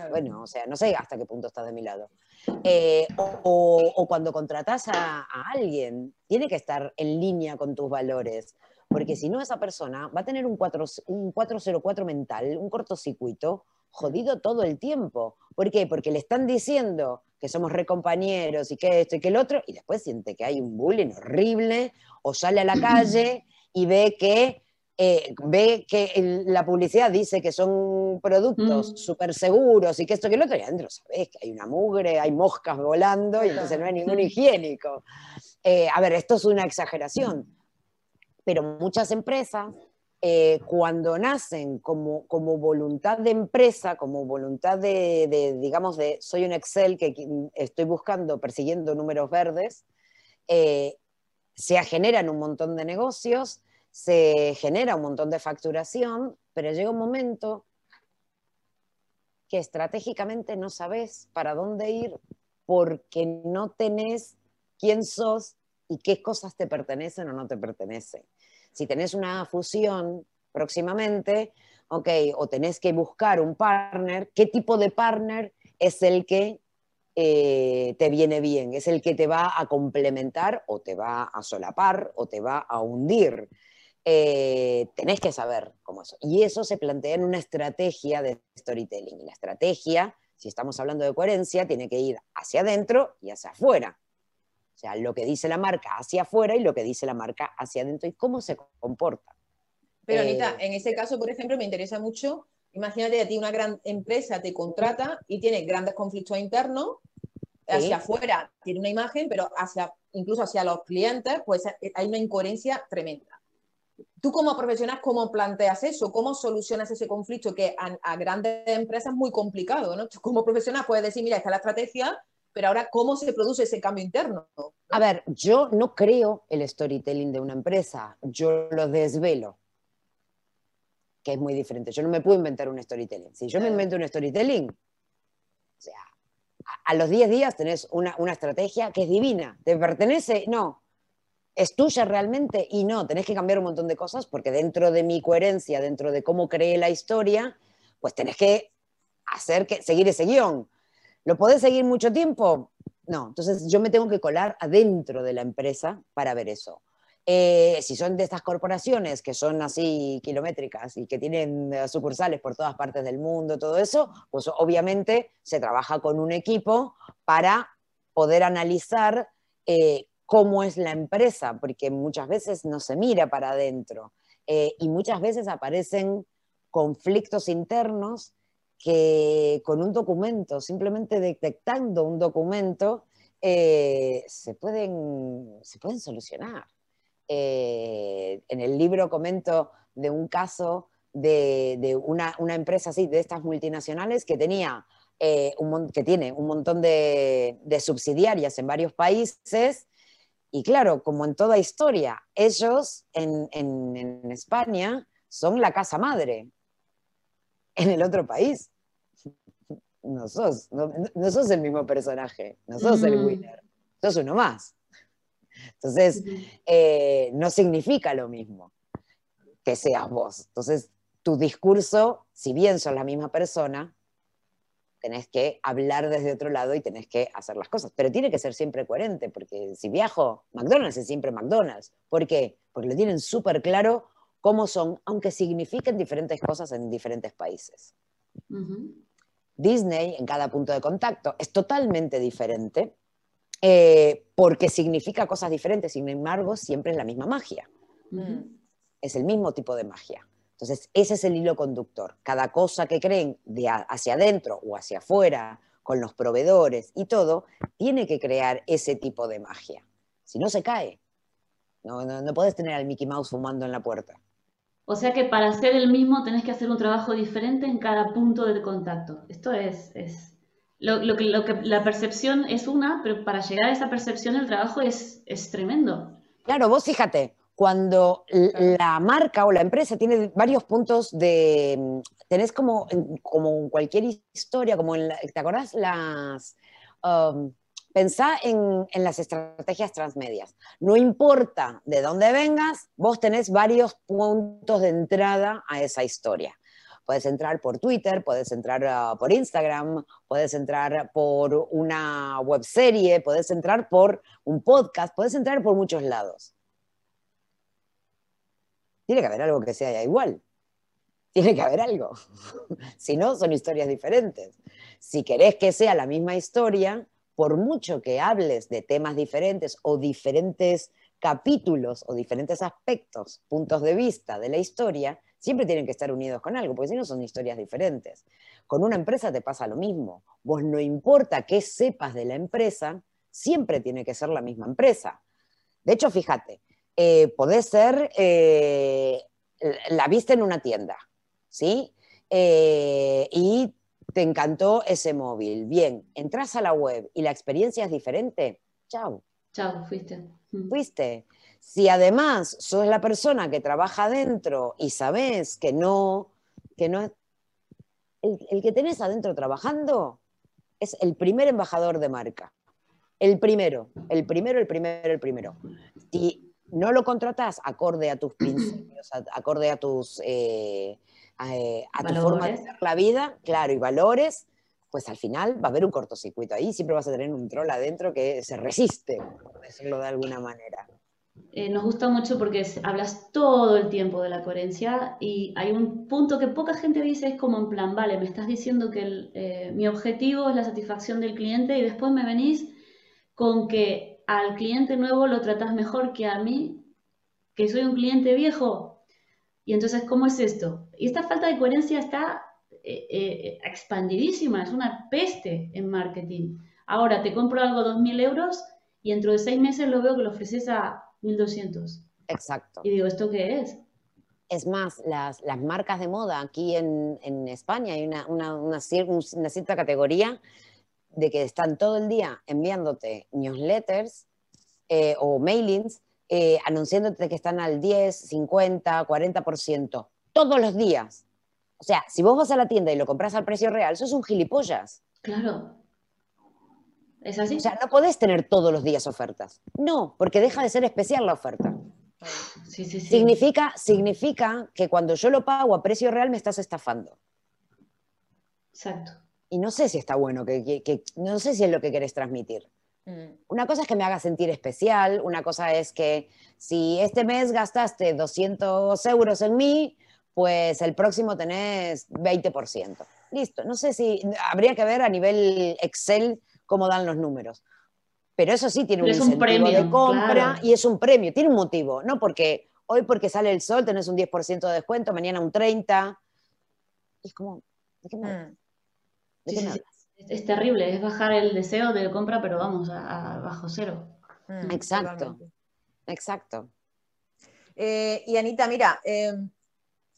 bueno, o sea, no sé hasta qué punto estás de mi lado. Eh, o, cuando contratas a, alguien, tiene que estar en línea con tus valores, porque si no, esa persona va a tener un, 4, un 404 mental, un cortocircuito, jodido todo el tiempo. ¿Por qué? Porque le están diciendo que somos recompañeros y que esto y que el otro, y después siente que hay un bullying horrible, o sale a la calle y ve que eh, ve que la publicidad dice que son productos mm. súper seguros y que esto que el otro, y adentro sabes que hay una mugre, hay moscas volando y entonces no hay ningún higiénico. Eh, a ver, esto es una exageración, pero muchas empresas, eh, cuando nacen como, como voluntad de empresa, como voluntad de, digamos, de soy un Excel que estoy buscando, persiguiendo números verdes, se generan un montón de negocios se genera un montón de facturación, pero llega un momento que estratégicamente no sabes para dónde ir porque no tenés quién sos y qué cosas te pertenecen o no te pertenecen. Si tenés una fusión próximamente, ok, o tenés que buscar un partner, ¿qué tipo de partner es el que eh, te viene bien? ¿Es el que te va a complementar o te va a solapar o te va a hundir? Eh, tenés que saber cómo eso. Y eso se plantea en una estrategia de storytelling. Y la estrategia, si estamos hablando de coherencia, tiene que ir hacia adentro y hacia afuera. O sea, lo que dice la marca hacia afuera y lo que dice la marca hacia adentro y cómo se comporta. Pero Anita, eh, en ese caso, por ejemplo, me interesa mucho, imagínate a ti una gran empresa te contrata y tiene grandes conflictos internos, hacia afuera tiene una imagen, pero hacia, incluso hacia los clientes, pues hay una incoherencia tremenda. Tú como profesional, ¿cómo planteas eso? ¿Cómo solucionas ese conflicto que a, grandes empresas es muy complicado? ¿no? como profesional puedes decir, mira, esta es la estrategia, pero ahora, ¿cómo se produce ese cambio interno? A ver, yo no creo el storytelling de una empresa, yo lo desvelo, que es muy diferente. Yo no me puedo inventar un storytelling. Si yo me invento un storytelling, o sea, a, los 10 días tenés una, una estrategia que es divina. ¿Te pertenece? No ¿Es tuya realmente? Y no, tenés que cambiar un montón de cosas porque dentro de mi coherencia, dentro de cómo creé la historia, pues tenés que hacer que seguir ese guion. ¿Lo podés seguir mucho tiempo? No, entonces yo me tengo que colar adentro de la empresa para ver eso. Eh, si son de estas corporaciones que son así kilométricas y que tienen eh, sucursales por todas partes del mundo, todo eso, pues obviamente se trabaja con un equipo para poder analizar eh, cómo es la empresa, porque muchas veces no se mira para adentro eh, y muchas veces aparecen conflictos internos que con un documento, simplemente detectando un documento, eh, se, pueden, se pueden solucionar. Eh, en el libro comento de un caso de, una, empresa así, de estas multinacionales, que, tenía, eh, un, que tiene un montón de, subsidiarias en varios países. Y claro, como en toda historia, ellos en, en España son la casa madre en el otro país. No sos, no, sos el mismo personaje, no sos el winner, sos uno más. Entonces, eh, no significa lo mismo que seas vos. Entonces, tu discurso, si bien sos la misma persona, tenés que hablar desde otro lado y tenés que hacer las cosas. Pero tiene que ser siempre coherente, porque si viajo, McDonald's es siempre McDonald's. ¿Por qué? Porque lo tienen súper claro cómo son, aunque signifiquen diferentes cosas en diferentes países. Disney, en cada punto de contacto, es totalmente diferente eh, porque significa cosas diferentes, sin embargo, siempre es la misma magia. Es el mismo tipo de magia. Entonces, ese es el hilo conductor. Cada cosa que creen de hacia adentro o hacia afuera, con los proveedores y todo, tiene que crear ese tipo de magia. Si no, se cae. No, no, no puedes tener al Mickey Mouse fumando en la puerta. O sea que para ser el mismo tenés que hacer un trabajo diferente en cada punto de contacto. Esto es, es lo, que, lo, que, la percepción es una, pero para llegar a esa percepción el trabajo es, es tremendo. Claro, vos fíjate, cuando la marca o la empresa tiene varios puntos de, tenés como, como cualquier historia, como en ¿te acordás las... Um, Pensá en, las estrategias transmedias. No importa de dónde vengas, vos tenés varios puntos de entrada a esa historia. Puedes entrar por Twitter, puedes entrar ah, por Instagram, puedes entrar por una webserie, puedes entrar por un podcast, puedes entrar por muchos lados. Tiene que haber algo que sea igual. Tiene que haber algo. si no, son historias diferentes. Si querés que sea la misma historia, por mucho que hables de temas diferentes o diferentes capítulos o diferentes aspectos, puntos de vista de la historia, siempre tienen que estar unidos con algo, porque si no son historias diferentes. Con una empresa te pasa lo mismo. Vos no importa qué sepas de la empresa, siempre tiene que ser la misma empresa. De hecho, fíjate, eh, podés ser, eh, la viste en una tienda, ¿sí? Eh, y te encantó ese móvil. Bien, entras a la web y la experiencia es diferente. Chao. Chao, fuiste. Mm. Fuiste. Si además sos la persona que trabaja adentro y sabes que no, que no el, el que tenés adentro trabajando es el primer embajador de marca. El primero, el primero, el primero, el primero. Si no lo contratás acorde a tus principios, acorde a tus eh, eh, a, tu forma de hacer la vida, claro, y valores, pues al final va a haber un cortocircuito ahí, siempre vas a tener un troll adentro que se resiste, por decirlo de alguna manera. Eh, nos gusta mucho porque hablas todo el tiempo de la coherencia y hay un punto que poca gente dice, es como en plan, vale, me estás diciendo que eh, mi objetivo es la satisfacción del cliente y después me venís con que al cliente nuevo lo tratas mejor que a mí, que soy un cliente viejo. Y entonces, ¿cómo es esto? Y esta falta de coherencia está eh, eh, expandidísima, es una peste en marketing. Ahora te compro algo a 2.000 euros y dentro de seis meses lo veo que lo ofreces a 1.200. Exacto. Y digo, ¿esto qué es? Es más, las, las marcas de moda aquí en, en España hay una, una, una, cierta categoría de que están todo el día enviándote newsletters eh, o mailings eh, anunciándote que están al 10, 50, 40%, todos los días. O sea, si vos vas a la tienda y lo compras al precio real, eso es un gilipollas. Claro. ¿Es así? O sea, no podés tener todos los días ofertas. No, porque deja de ser especial la oferta. Sí, sí, sí. Significa, significa que cuando yo lo pago a precio real me estás estafando. Exacto. Y no sé si está bueno, que no sé si es lo que querés transmitir. Mm. Una cosa es que me haga sentir especial, una cosa es que si este mes gastaste 200 euros en mí, pues el próximo tenés 20%. Listo, no sé si habría que ver a nivel Excel cómo dan los números. Pero eso sí tiene un incentivo de compra y es un premio, tiene un motivo, no porque hoy porque sale el sol tenés un 10% de descuento, mañana un 30%. es como, ¿de qué me mm. Es terrible, es bajar el deseo de compra, pero vamos, a, bajo cero. Mm, exacto, exacto. Eh, y Anita, mira, em,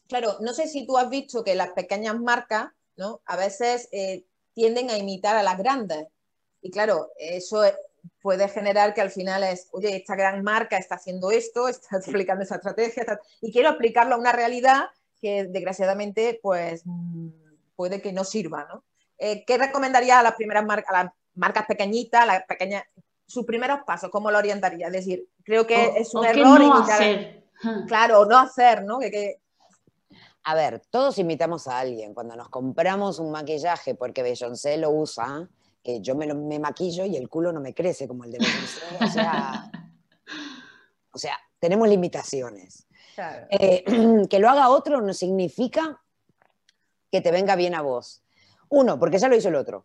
claro, no sé si tú has visto que las pequeñas marcas, ¿no? A veces eh, tienden a imitar a las grandes. Y claro, eso puede generar que al final es, oye, esta gran marca está haciendo esto, está aplicando esa estrategia, y quiero aplicarlo a una realidad que desgraciadamente, pues, mm, puede que no sirva, ¿no? Eh, ¿Qué recomendaría a las primeras marcas, a las marcas pequeñitas, las pequeñas, sus primeros pasos? ¿Cómo lo orientaría? Es decir, creo que es un error hacer. Claro, no hacer, ¿no? Que, A ver, todos imitamos a alguien. Cuando nos compramos un maquillaje porque Beyoncé lo usa, que yo me, me maquillo y el culo no me crece como el de Beyoncé. O sea, o sea tenemos limitaciones. Eh, que lo haga otro no significa que te venga bien a vos. Uno, porque ya lo hizo el otro.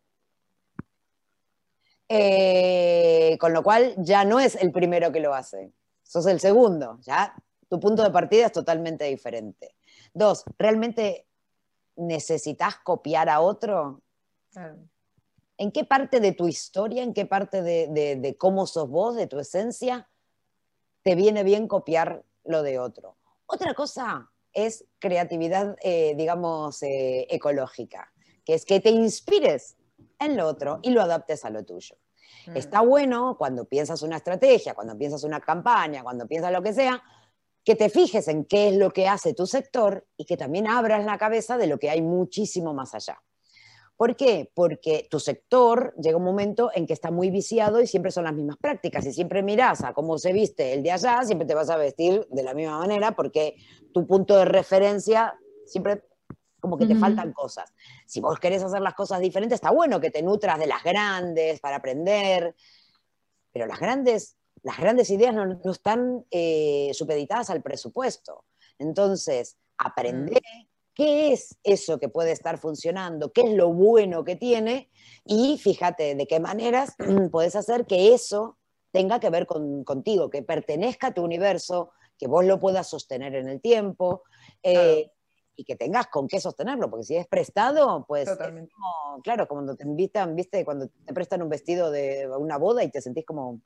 Eh, con lo cual ya no es el primero que lo hace, sos el segundo, ya tu punto de partida es totalmente diferente. Dos, ¿realmente necesitas copiar a otro? ¿En qué parte de tu historia, en qué parte de, cómo sos vos, de tu esencia, te viene bien copiar lo de otro? Otra cosa es creatividad, eh, digamos, eh, ecológica, que es que te inspires en lo otro y lo adaptes a lo tuyo. Mm. Está bueno cuando piensas una estrategia, cuando piensas una campaña, cuando piensas lo que sea, que te fijes en qué es lo que hace tu sector y que también abras la cabeza de lo que hay muchísimo más allá. ¿Por qué? Porque tu sector llega un momento en que está muy viciado y siempre son las mismas prácticas. Y siempre miras a cómo se viste el de allá, siempre te vas a vestir de la misma manera porque tu punto de referencia siempre como que te faltan cosas. Si vos querés hacer las cosas diferentes, está bueno que te nutras de las grandes para aprender, pero las grandes las grandes ideas no, están eh, supeditadas al presupuesto. Entonces, aprender mm. qué es eso que puede estar funcionando, qué es lo bueno que tiene y fíjate de qué maneras puedes hacer que eso tenga que ver contigo, que pertenezca a tu universo, que vos lo puedas sostener en el tiempo. Eh, y que tengas con qué sostenerlo, porque si es prestado, pues claro, cuando te invitan, viste, cuando te prestan un vestido de una boda y te sentís como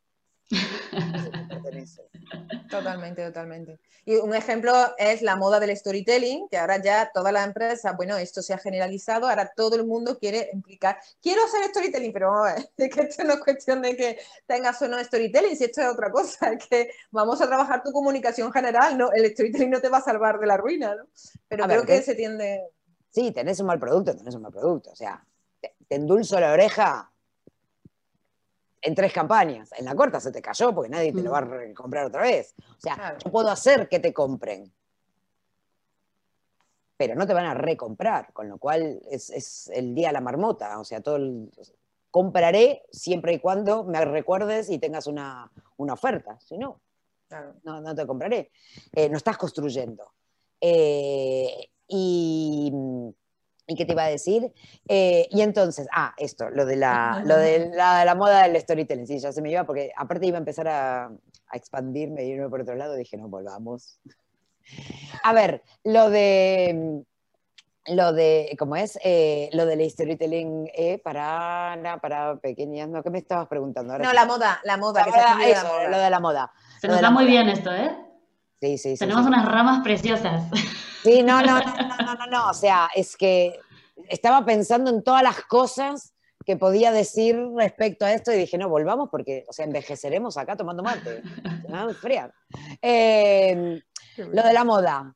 Totalmente, totalmente. Y un ejemplo es la moda del storytelling, que ahora ya toda la empresa, bueno, esto se ha generalizado, ahora todo el mundo quiere implicar, quiero hacer storytelling, pero vamos a ver, es que esto no es cuestión de que tengas o no storytelling, si esto es otra cosa, es que vamos a trabajar tu comunicación general, no, el storytelling no te va a salvar de la ruina, ¿no? Pero creo que se tiende... Sí, tenés un mal producto, tenés un mal producto, o sea, te, te endulzo la oreja, en tres campañas. En la corta se te cayó porque nadie te lo va a comprar otra vez. O sea, yo puedo hacer que te compren, pero no te van a recomprar, con lo cual es, el día de la marmota. O sea, todo compraré siempre y cuando me recuerdes y tengas una, oferta. Si no, no, te compraré. Eh, no estás construyendo. Eh, y ¿Y qué te iba a decir? Eh, y entonces, ah, esto, lo de la, lo de la, la, moda del storytelling, sí, ya se me iba, porque aparte iba a empezar a, a expandirme y irme por otro lado, dije, no, volvamos. A ver, lo de, lo de, ¿cómo es? Eh, lo del storytelling eh, para, para pequeñas, ¿no? ¿Qué me estabas preguntando? no, la moda, la moda. eso, lo de la moda. Se nos da muy bien esto, ¿eh? Sí, sí, sí. Tenemos unas ramas preciosas. Sí, no, no, no, no, no, no, o sea, es que estaba pensando en todas las cosas que podía decir respecto a esto y dije, no, volvamos porque, o sea, envejeceremos acá tomando mate. ¿no? Fría. Eh, lo de la moda.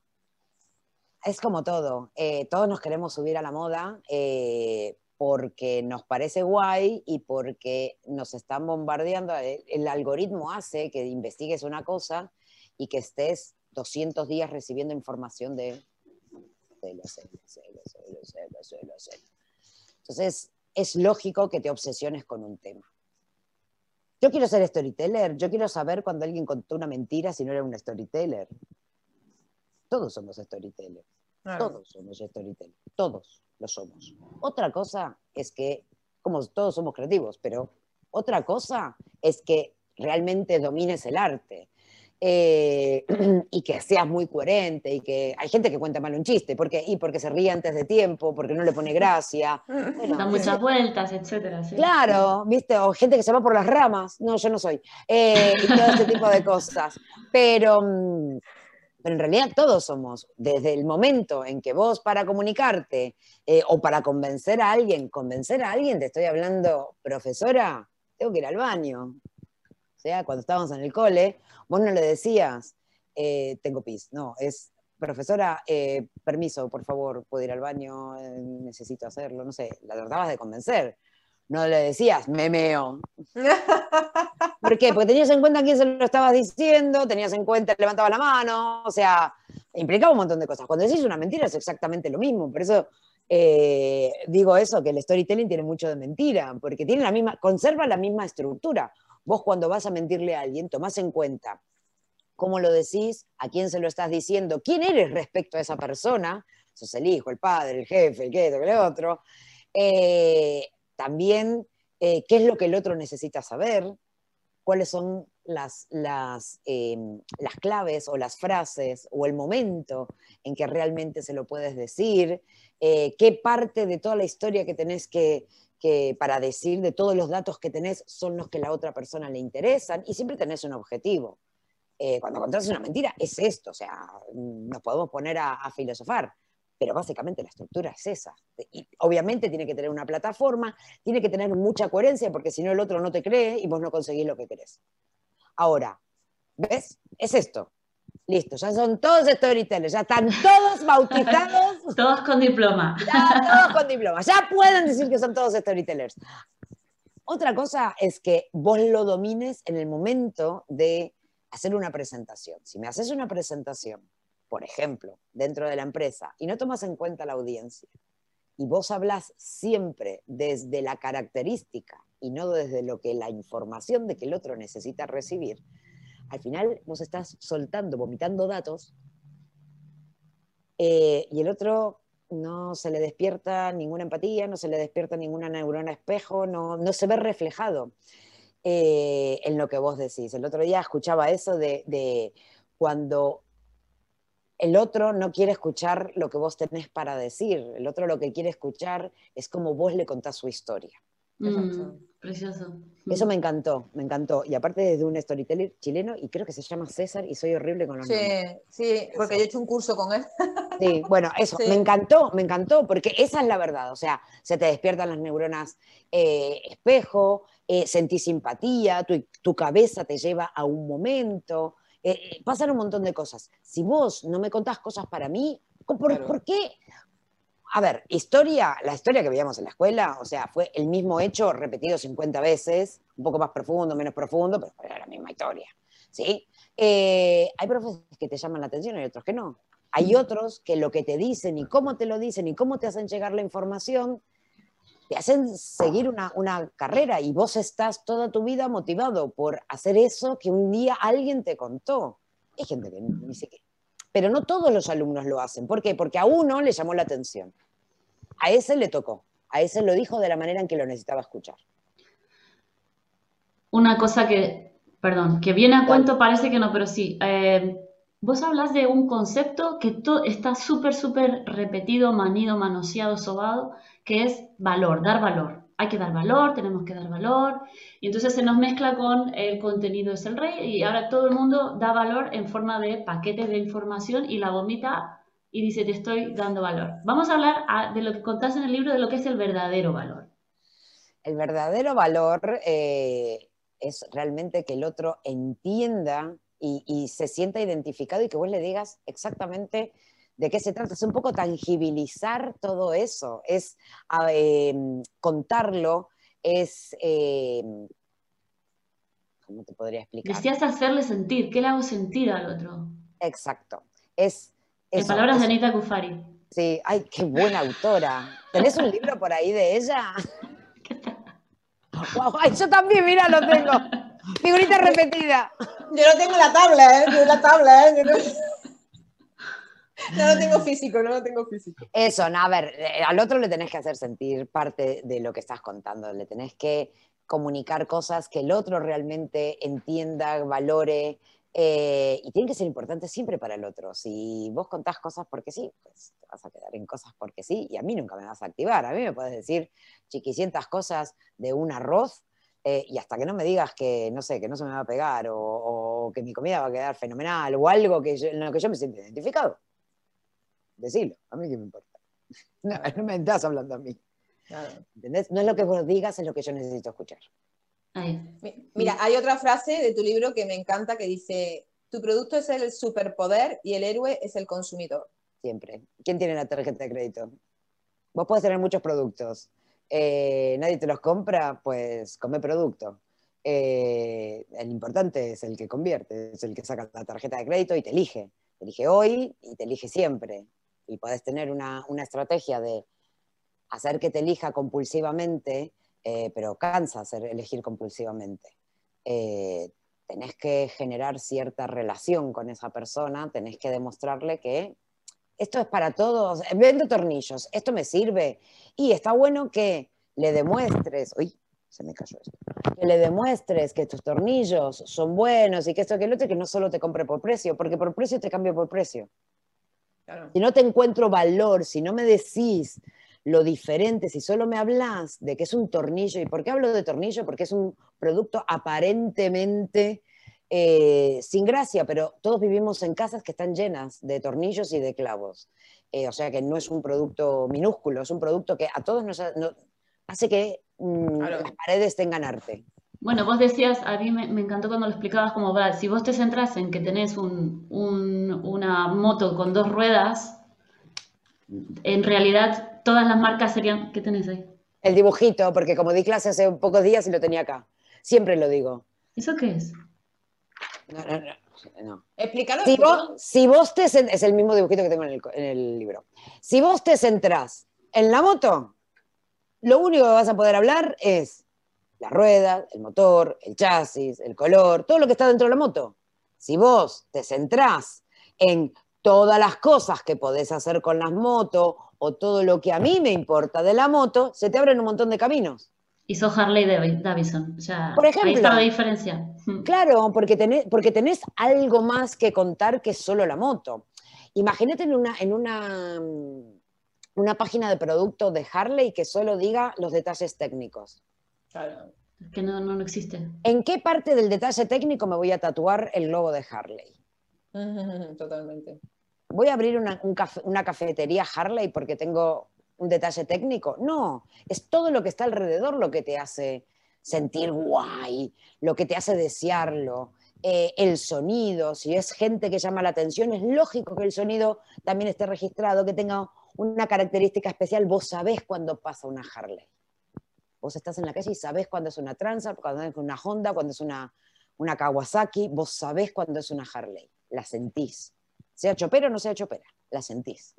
Es como todo. Eh, todos nos queremos subir a la moda eh, porque nos parece guay y porque nos están bombardeando. El algoritmo hace que investigues una cosa y que estés 200 días recibiendo información de Entonces, es lógico que te obsesiones con un tema. Yo quiero ser storyteller, yo quiero saber cuando alguien contó una mentira si no era un storyteller. Todos somos storytellers. Todos somos storytellers. Todos lo somos. Otra cosa es que, como todos somos creativos, pero otra cosa es que realmente domines el arte eh, y que seas muy coherente y que hay gente que cuenta mal un chiste porque y porque se ríe antes de tiempo porque no le pone gracia. Da muchas vueltas etcétera claro viste o gente que se va por las ramas. No yo no soy. Eh, y todo este tipo de cosas. Pero mm, pero en realidad todos somos desde el momento en que vos para comunicarte eh, o para convencer a alguien convencer a alguien te estoy hablando profesora tengo que ir al baño sea cuando estábamos en el cole Vos no le decías, eh, tengo pis, no, es, profesora, eh, permiso, por favor, puedo ir al baño, eh, necesito hacerlo, no sé, la tratabas de convencer. No le decías, me meo. ¿Por qué? Porque tenías en cuenta quién se lo estabas diciendo, tenías en cuenta, levantaba la mano, o sea, implicaba un montón de cosas. Cuando decís una mentira es exactamente lo mismo, por eso digo eso, que el storytelling tiene mucho de mentira, porque tiene la misma, conserva la misma estructura. Vos cuando vas a mentirle a alguien, tomás en cuenta cómo lo decís, a quién se lo estás diciendo, quién eres respecto a esa persona, sos el hijo, el padre, el jefe, el que el otro. Eh, también eh, qué es lo que el otro necesita saber, cuáles son las, las, em, las, claves o las frases o el momento en que realmente se lo puedes decir, eh, qué parte de toda la historia que tenés que, que para decir de todos los datos que tenés son los que la otra persona le interesan y siempre tenés un objetivo. Eh, cuando contás una mentira es esto, o sea, nos podemos poner a, filosofar, pero básicamente la estructura es esa. Y obviamente tiene que tener una plataforma, tiene que tener mucha coherencia porque si no el otro no te cree y vos no conseguís lo que querés. Ahora, ¿ves? Es esto. Listo, ya son todos storytellers, ya están todos bautizados. todos con diploma. Ya, todos con diploma, ya pueden decir que son todos storytellers. Otra cosa es que vos lo domines en el momento de hacer una presentación. Si me haces una presentación, por ejemplo, dentro de la empresa, y no tomas en cuenta la audiencia, y vos hablas siempre desde la característica y no desde lo que la información de que el otro necesita recibir, al final vos estás soltando, vomitando datos, eh, y el otro no se le despierta ninguna empatía, no se le despierta ninguna neurona espejo, no, no se ve reflejado eh, en lo que vos decís. El otro día escuchaba eso de, de, cuando el otro no quiere escuchar lo que vos tenés para decir, el otro lo que quiere escuchar es como vos le contás su historia. Mm, precioso. Eso me encantó, me encantó. Y aparte desde un storyteller chileno, y creo que se llama César, y soy horrible con los sí, Sí, porque yo he hecho un curso con él. Sí, bueno, eso, me encantó, me encantó, porque esa es la verdad. O sea, se te despiertan las neuronas eh, espejo, eh, sentís simpatía, tu, cabeza te lleva a un momento, eh, pasan un montón de cosas. Si vos no me contás cosas para mí, ¿por qué? A ver, historia, la historia que veíamos en la escuela, o sea, fue el mismo hecho repetido 50 veces, un poco más profundo, menos profundo, pero era la misma historia, ¿sí? Eh, hay profesores que te llaman la atención y otros que no. Hay otros que lo que te dicen y cómo te lo dicen y cómo te hacen llegar la información, te hacen seguir una, una carrera y vos estás toda tu vida motivado por hacer eso que un día alguien te contó. Hay gente que ni siquiera pero no todos los alumnos lo hacen. ¿Por qué? Porque a uno le llamó la atención. A ese le tocó. A ese lo dijo de la manera en que lo necesitaba escuchar. Una cosa que, perdón, que viene a cuento, parece que no, pero sí. Eh, vos hablas de un concepto que está súper, súper repetido, manido, manoseado, sobado, que es valor, dar valor hay que dar valor, tenemos que dar valor, y entonces se nos mezcla con el contenido es el rey, y ahora todo el mundo da valor en forma de paquetes de información y la vomita y dice te estoy dando valor. Vamos a hablar ah, de lo que contás en el libro, de lo que es el verdadero valor. El verdadero valor eh, es realmente que el otro entienda y, y se sienta identificado y que vos le digas exactamente de qué se trata. Es un poco tangibilizar todo eso, es em, contarlo, es... Em, ¿Cómo te podría explicar? Decías hacerle sentir, ¿qué le hago sentir al otro? Exacto. Es, en palabras de Anita Kufari. Sí, ay, qué buena autora. ¿Tenés un libro por ahí de ella? ay, yo también, mira, lo tengo. Figurita repetida. Yo lo tengo en la tabla, ¿eh? En la tabla, ¿eh? No lo tengo físico, no lo tengo físico. Eso, no, a ver, eh, al otro le tenés que hacer sentir parte de lo que estás contando, le tenés que comunicar cosas que el otro realmente entienda, valore, Eh, y tienen que ser importantes siempre para el otro. Si vos contás cosas porque sí, pues te vas a quedar en cosas porque sí, y a mí nunca me vas a activar. A mí me puedes decir chiquicientas cosas de un arroz, eh, y hasta que no me digas que, no sé, que no se me va a pegar, o, que mi comida va a quedar fenomenal, o algo que en lo que yo me siento identificado. Decilo, a mí qué me importa. No, no me estás hablando a mí. ¿Entendés? No es lo que vos digas, es lo que yo necesito escuchar. Mira, hay otra frase de tu libro que me encanta que dice, tu producto es el superpoder y el héroe es el consumidor. Siempre. ¿Quién tiene la tarjeta de crédito? Vos podés tener muchos productos. Eh, nadie te los compra, pues come producto. Eh, el importante es el que convierte, es el que saca la tarjeta de crédito y te elige. Te elige hoy y te elige siempre. Y podés tener una, una estrategia de hacer que te elija compulsivamente eh, pero cansa hacer, elegir compulsivamente. Eh, tenés que generar cierta relación con esa persona, tenés que demostrarle que esto es para todos, vendo tornillos, esto me sirve. Y está bueno que le demuestres, uy, se me cayó esto, que le demuestres que tus tornillos son buenos y que esto que el otro, que no solo te compre por precio, porque por precio te cambio por precio. Si no te encuentro valor, si no me decís lo diferente, si solo me hablas de que es un tornillo, ¿y por qué hablo de tornillo? Porque es un producto aparentemente eh, sin gracia, pero todos vivimos en casas que están llenas de tornillos y de clavos. Eh, o sea que no es un producto minúsculo, es un producto que a todos nos, hace que mm, las paredes tengan arte. Bueno, vos decías, a mí me, encantó cuando lo explicabas como, va, si vos te centras en que tenés una moto con dos ruedas, en realidad todas las marcas serían... ¿Qué tenés ahí? El dibujito, porque como di clase hace pocos días y lo tenía acá. Siempre lo digo. ¿Eso qué es? No, no, no. Explícalo. Si vos, te... Es el mismo dibujito que tengo en el, libro. Si vos te centrás en la moto, lo único que vas a poder hablar es la rueda, el motor, el chasis, el color, todo lo que está dentro de la moto. Si vos te centrás en todas las cosas que podés hacer con las motos o todo lo que a mí me importa de la moto, se te abren un montón de caminos. Hizo Harley Davidson. Por ejemplo, ahí está la diferencia. Hmm. Claro, porque tenés, porque tenés algo más que contar que solo la moto. Imagínate en una, en una, una página de producto de Harley que solo diga los detalles técnicos. Claro. Que no, no, existe. ¿En qué parte del detalle técnico me voy a tatuar el logo de Harley? Totalmente voy a abrir una, una cafetería Harley porque tengo un detalle técnico. No, es todo lo que está alrededor lo que te hace sentir guay, lo que te hace desearlo. Eh, el sonido, si es gente que llama la atención, es lógico que el sonido también esté registrado, que tenga una característica especial. Vos sabés cuando pasa una Harley. Vos estás en la calle y sabés cuándo es una Transalp, cuando es una Honda, cuando es una, una Kawasaki. Vos sabés cuándo es una Harley. La sentís. Sea chopera o no sea chopera, la sentís,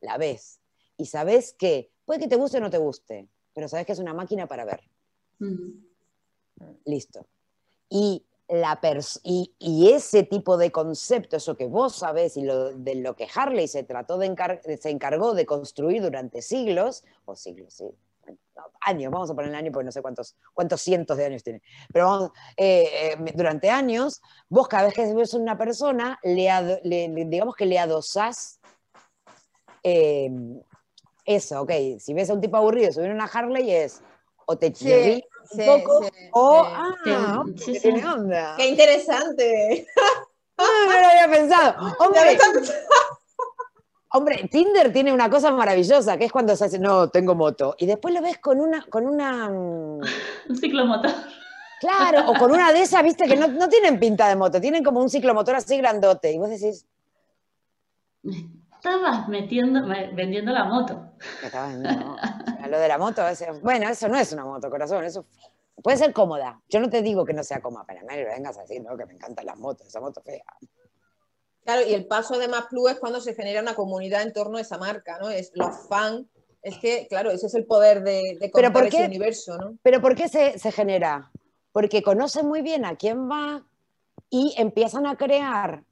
la ves y sabes que puede que te guste o no te guste, pero sabes que es una máquina para ver. Listo. Y, la y, y, ese tipo de concepto, eso que vos sabés y lo, de lo que Harley se trató de se encargó de construir durante siglos, o siglos, sí, años, vamos a poner el año porque no sé cuántos, cuántos cientos de años tiene, pero vamos, eh, eh, durante años, vos cada vez que ves una persona, le, digamos que le adosás eh, eso, ok, si ves a un tipo aburrido subir una Harley es o te chirrí un poco o, ah, tiene onda. Qué interesante. Ah, no lo había pensado. Hombre, Hombre, Tinder tiene una cosa maravillosa, que es cuando se hace, no, tengo moto, y después lo ves con una... Con una mm, un ciclomotor. Claro, o con una de esas, viste, que no, tienen pinta de moto, tienen como un ciclomotor así grandote, y vos decís... Estabas metiendo, vendiendo la moto. Estabas vendiendo, lo de la moto, bueno, eso no es una moto, corazón, eso puede ser cómoda. Yo no te digo que no sea cómoda, pero me vengas a decir, no, que me encantan las motos, esa moto fea. Claro, y el paso de más plus es cuando se genera una comunidad en torno a esa marca, ¿no? Es los fans. Es que, claro, ese es el poder de, de contar ese universo, ¿no? Pero ¿por qué se, genera? Porque conocen muy bien a quién va y empiezan a crear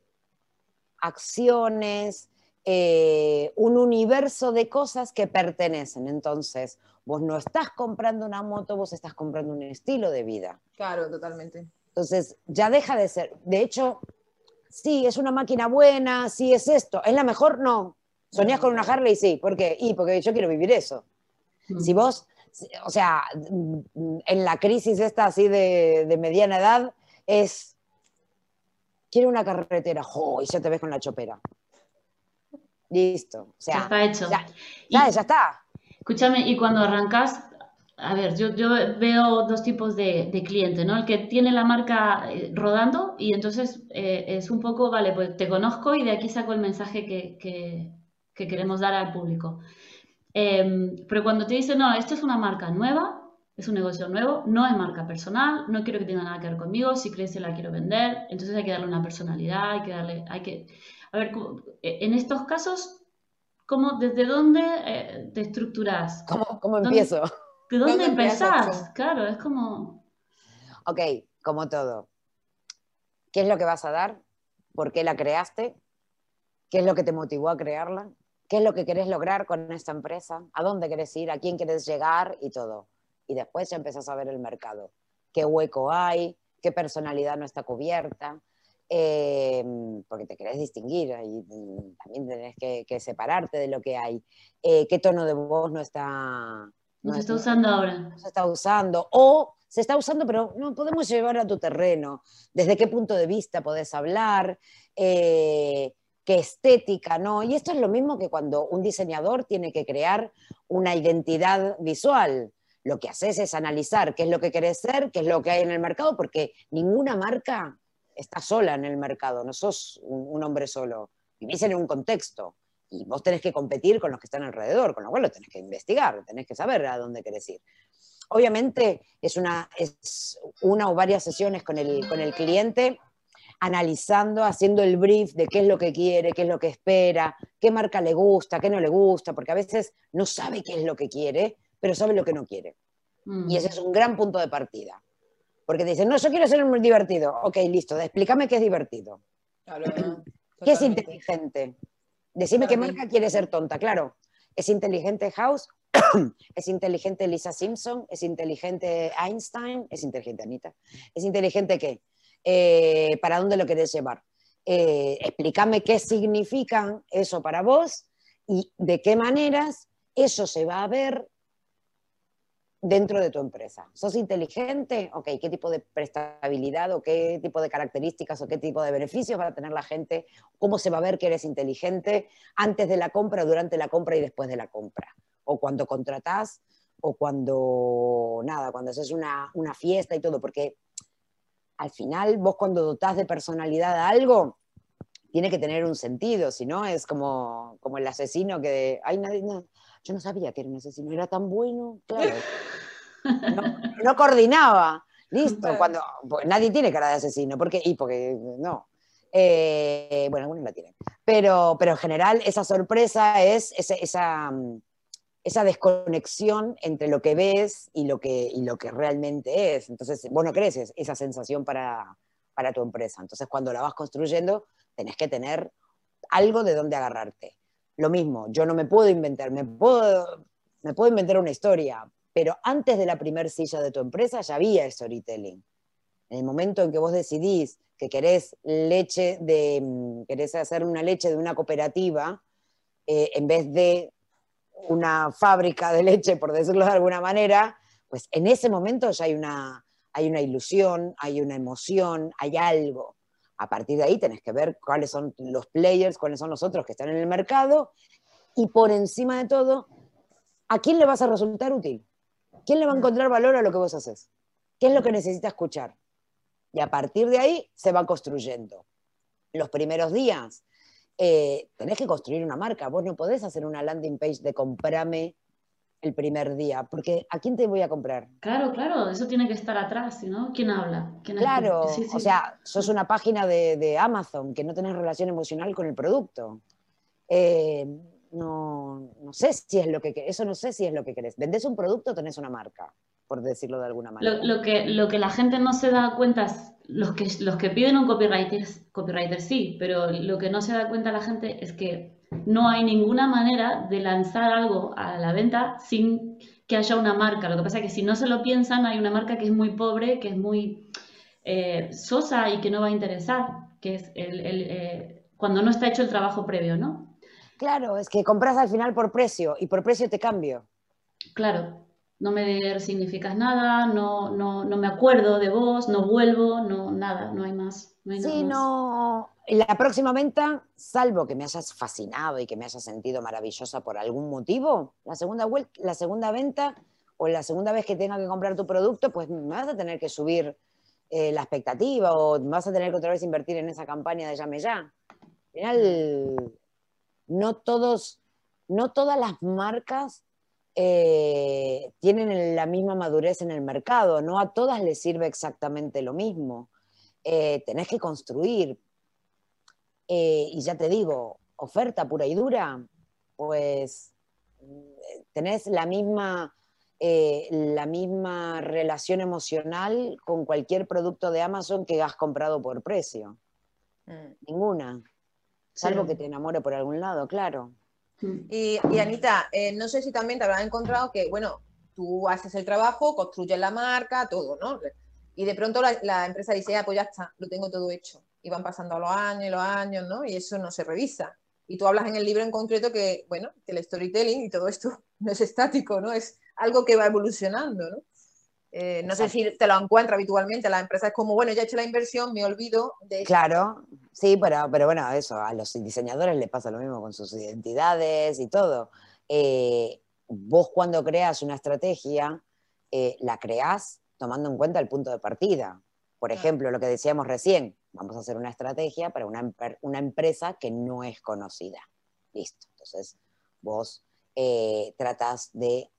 acciones, eh, un universo de cosas que pertenecen. Entonces, vos no estás comprando una moto, vos estás comprando un estilo de vida. Claro, totalmente. Entonces, ya deja de ser. De hecho, sí, es una máquina buena, sí, es esto. ¿Es la mejor? No. ¿Soñás con una Harley? Sí. ¿Por qué? Y porque yo quiero vivir eso. Mm. Si vos, o sea, en la crisis esta así de, mediana edad, es, quiero una carretera, ¡jo! y ya te ves con la chopera. Listo. O sea, ya está hecho. Ya, ya, ya está. Escúchame, y cuando arrancas, a ver, yo, yo veo dos tipos de, de, cliente, ¿no? El que tiene la marca eh, rodando y entonces eh, es un poco, vale, pues te conozco y de aquí saco el mensaje que, que, queremos dar al público. Em, pero cuando te dicen, no, esto es una marca nueva, es un negocio nuevo, no es marca personal, no quiero que tenga nada que ver conmigo, si crees que la quiero vender, entonces hay que darle una personalidad, hay que darle, hay que, a ver, eh, en estos casos, ¿cómo, desde dónde te estructuras? ¿Cómo, cómo empiezo? ¿De dónde, empezás? Claro, es como... Ok, como todo. ¿Qué es lo que vas a dar? ¿Por qué la creaste? ¿Qué es lo que te motivó a crearla? ¿Qué es lo que querés lograr con esta empresa? ¿A dónde querés ir? ¿A quién querés llegar? Y todo. Y después ya empezás a ver el mercado. ¿Qué hueco hay? ¿Qué personalidad no está cubierta? Eh, porque te querés distinguir y también tenés que, separarte de lo que hay. Eh, ¿Qué tono de voz no está, no se está usando ahora. No se está usando. O se está usando, pero no podemos llevar a tu terreno. ¿Desde qué punto de vista podés hablar? Eh, ¿Qué estética? ¿no? Y esto es lo mismo que cuando un diseñador tiene que crear una identidad visual. Lo que haces es analizar qué es lo que querés ser, qué es lo que hay en el mercado, porque ninguna marca está sola en el mercado, no sos un hombre solo, vivís en un contexto y vos tenés que competir con los que están alrededor, con lo cual lo tenés que investigar, tenés que saber a dónde querés ir. Obviamente es una, es una o varias sesiones con el, con el cliente analizando, haciendo el brief de qué es lo que quiere, qué es lo que espera, qué marca le gusta, qué no le gusta, porque a veces no sabe qué es lo que quiere, pero sabe lo que no quiere. Mm. Y ese es un gran punto de partida. Porque te dicen, no, yo quiero ser muy divertido. Ok, listo, explícame qué es divertido. ¿Qué es inteligente? Decime qué marca quiere ser tonta, claro. ¿Es inteligente House? ¿Es inteligente Lisa Simpson? ¿Es inteligente Einstein? ¿Es inteligente Anita? ¿Es inteligente qué? Eh, ¿Para dónde lo querés llevar? Eh, explícame qué significa eso para vos y de qué maneras eso se va a ver dentro de tu empresa. ¿Sos inteligente? Ok, ¿qué tipo de prestabilidad o qué tipo de características o qué tipo de beneficios va a tener la gente? ¿Cómo se va a ver que eres inteligente antes de la compra, durante la compra y después de la compra? O cuando contratás o cuando, nada, cuando haces una, una fiesta y todo, porque al final vos cuando dotás de personalidad a algo, tiene que tener un sentido, si no es como, como el asesino que, ay, nadie, no, yo no sabía que era un asesino, era tan bueno, claro. No, coordinaba. Listo, cuando pues, nadie tiene cara de asesino, porque y porque no. Eh, bueno, algunos la tienen. Pero, pero en general esa sorpresa es esa, esa, desconexión entre lo que ves y lo que, y lo que realmente es. Entonces, bueno, creces esa sensación para, para tu empresa. Entonces, cuando la vas construyendo, tenés que tener algo de donde agarrarte. Lo mismo, yo no me puedo inventar, me puedo, me puedo inventar una historia, pero antes de la primer silla de tu empresa ya había storytelling. En el momento en que vos decidís que querés leche de, mm, querés hacer una leche de una cooperativa, eh, en vez de una fábrica de leche, por decirlo de alguna manera, pues en ese momento ya hay una, hay una ilusión, hay una emoción, hay algo. A partir de ahí tenés que ver cuáles son los players, cuáles son los otros que están en el mercado y por encima de todo, ¿a quién le vas a resultar útil? ¿Quién le va a encontrar valor a lo que vos haces? ¿Qué es lo que necesita escuchar? Y a partir de ahí se va construyendo. Los primeros días eh, tenés que construir una marca. Vos no podés hacer una landing page de comprame el primer día, porque ¿a quién te voy a comprar? Claro, claro, eso tiene que estar atrás, ¿no? ¿Quién habla? claro, o sea, sos una página de, Amazon que no tenés relación emocional con el producto. Eh, no, no, sé si es lo que eso no sé si es lo que querés. Vendés un producto o tenés una marca, por decirlo de alguna manera. Lo, que, lo que la gente no se da cuenta, los que, los que piden un copywriter, copywriter sí, pero lo que no se da cuenta la gente es que no hay ninguna manera de lanzar algo a la venta sin que haya una marca. Lo que pasa es que si no se lo piensan, hay una marca que es muy pobre, que es muy eh, sosa y que no va a interesar. que es el, eh, cuando no está hecho el trabajo previo, ¿no? Claro, es que compras al final por precio y por precio te cambio. Claro, no me significas nada, no, no, no me acuerdo de vos, no vuelvo, no, nada, no hay más. No sí, no. La próxima venta, salvo que me hayas fascinado y que me hayas sentido maravillosa por algún motivo, la segunda, la segunda venta o la segunda vez que tenga que comprar tu producto, pues me vas a tener que subir eh, la expectativa o vas a tener que otra vez invertir en esa campaña de llame ya. Al final, no todos, no todas las marcas eh, tienen la misma madurez en el mercado, no a todas les sirve exactamente lo mismo. Eh, tenés que construir. Eh, y ya te digo, oferta pura y dura, pues tenés la misma, la misma relación emocional con cualquier producto de Amazon que has comprado por precio. Mm. Ninguna. Salvo que te enamore por algún lado, claro. Mm. Y, Anita, eh, no sé si también te habrás encontrado que, bueno, tú haces el trabajo, construyes la marca, todo, ¿no? Y de pronto la, empresa dice, ah, pues ya está, lo tengo todo hecho. Y van pasando los años y los años, ¿no? Y eso no se revisa. Y tú hablas en el libro en concreto que, bueno, que el storytelling y todo esto no es estático, ¿no? Es algo que va evolucionando, ¿no? Eh, no sé si te lo encuentra habitualmente, la empresa es como, bueno, ya he hecho la inversión, me olvido de... Claro, sí, pero, pero bueno, eso, a los diseñadores les pasa lo mismo con sus identidades y todo. Eh, vos cuando creas una estrategia, eh, la creás tomando en cuenta el punto de partida. Por ejemplo, lo que decíamos recién, vamos a hacer una estrategia para una, una empresa que no es conocida. Listo. Entonces, vos tratás de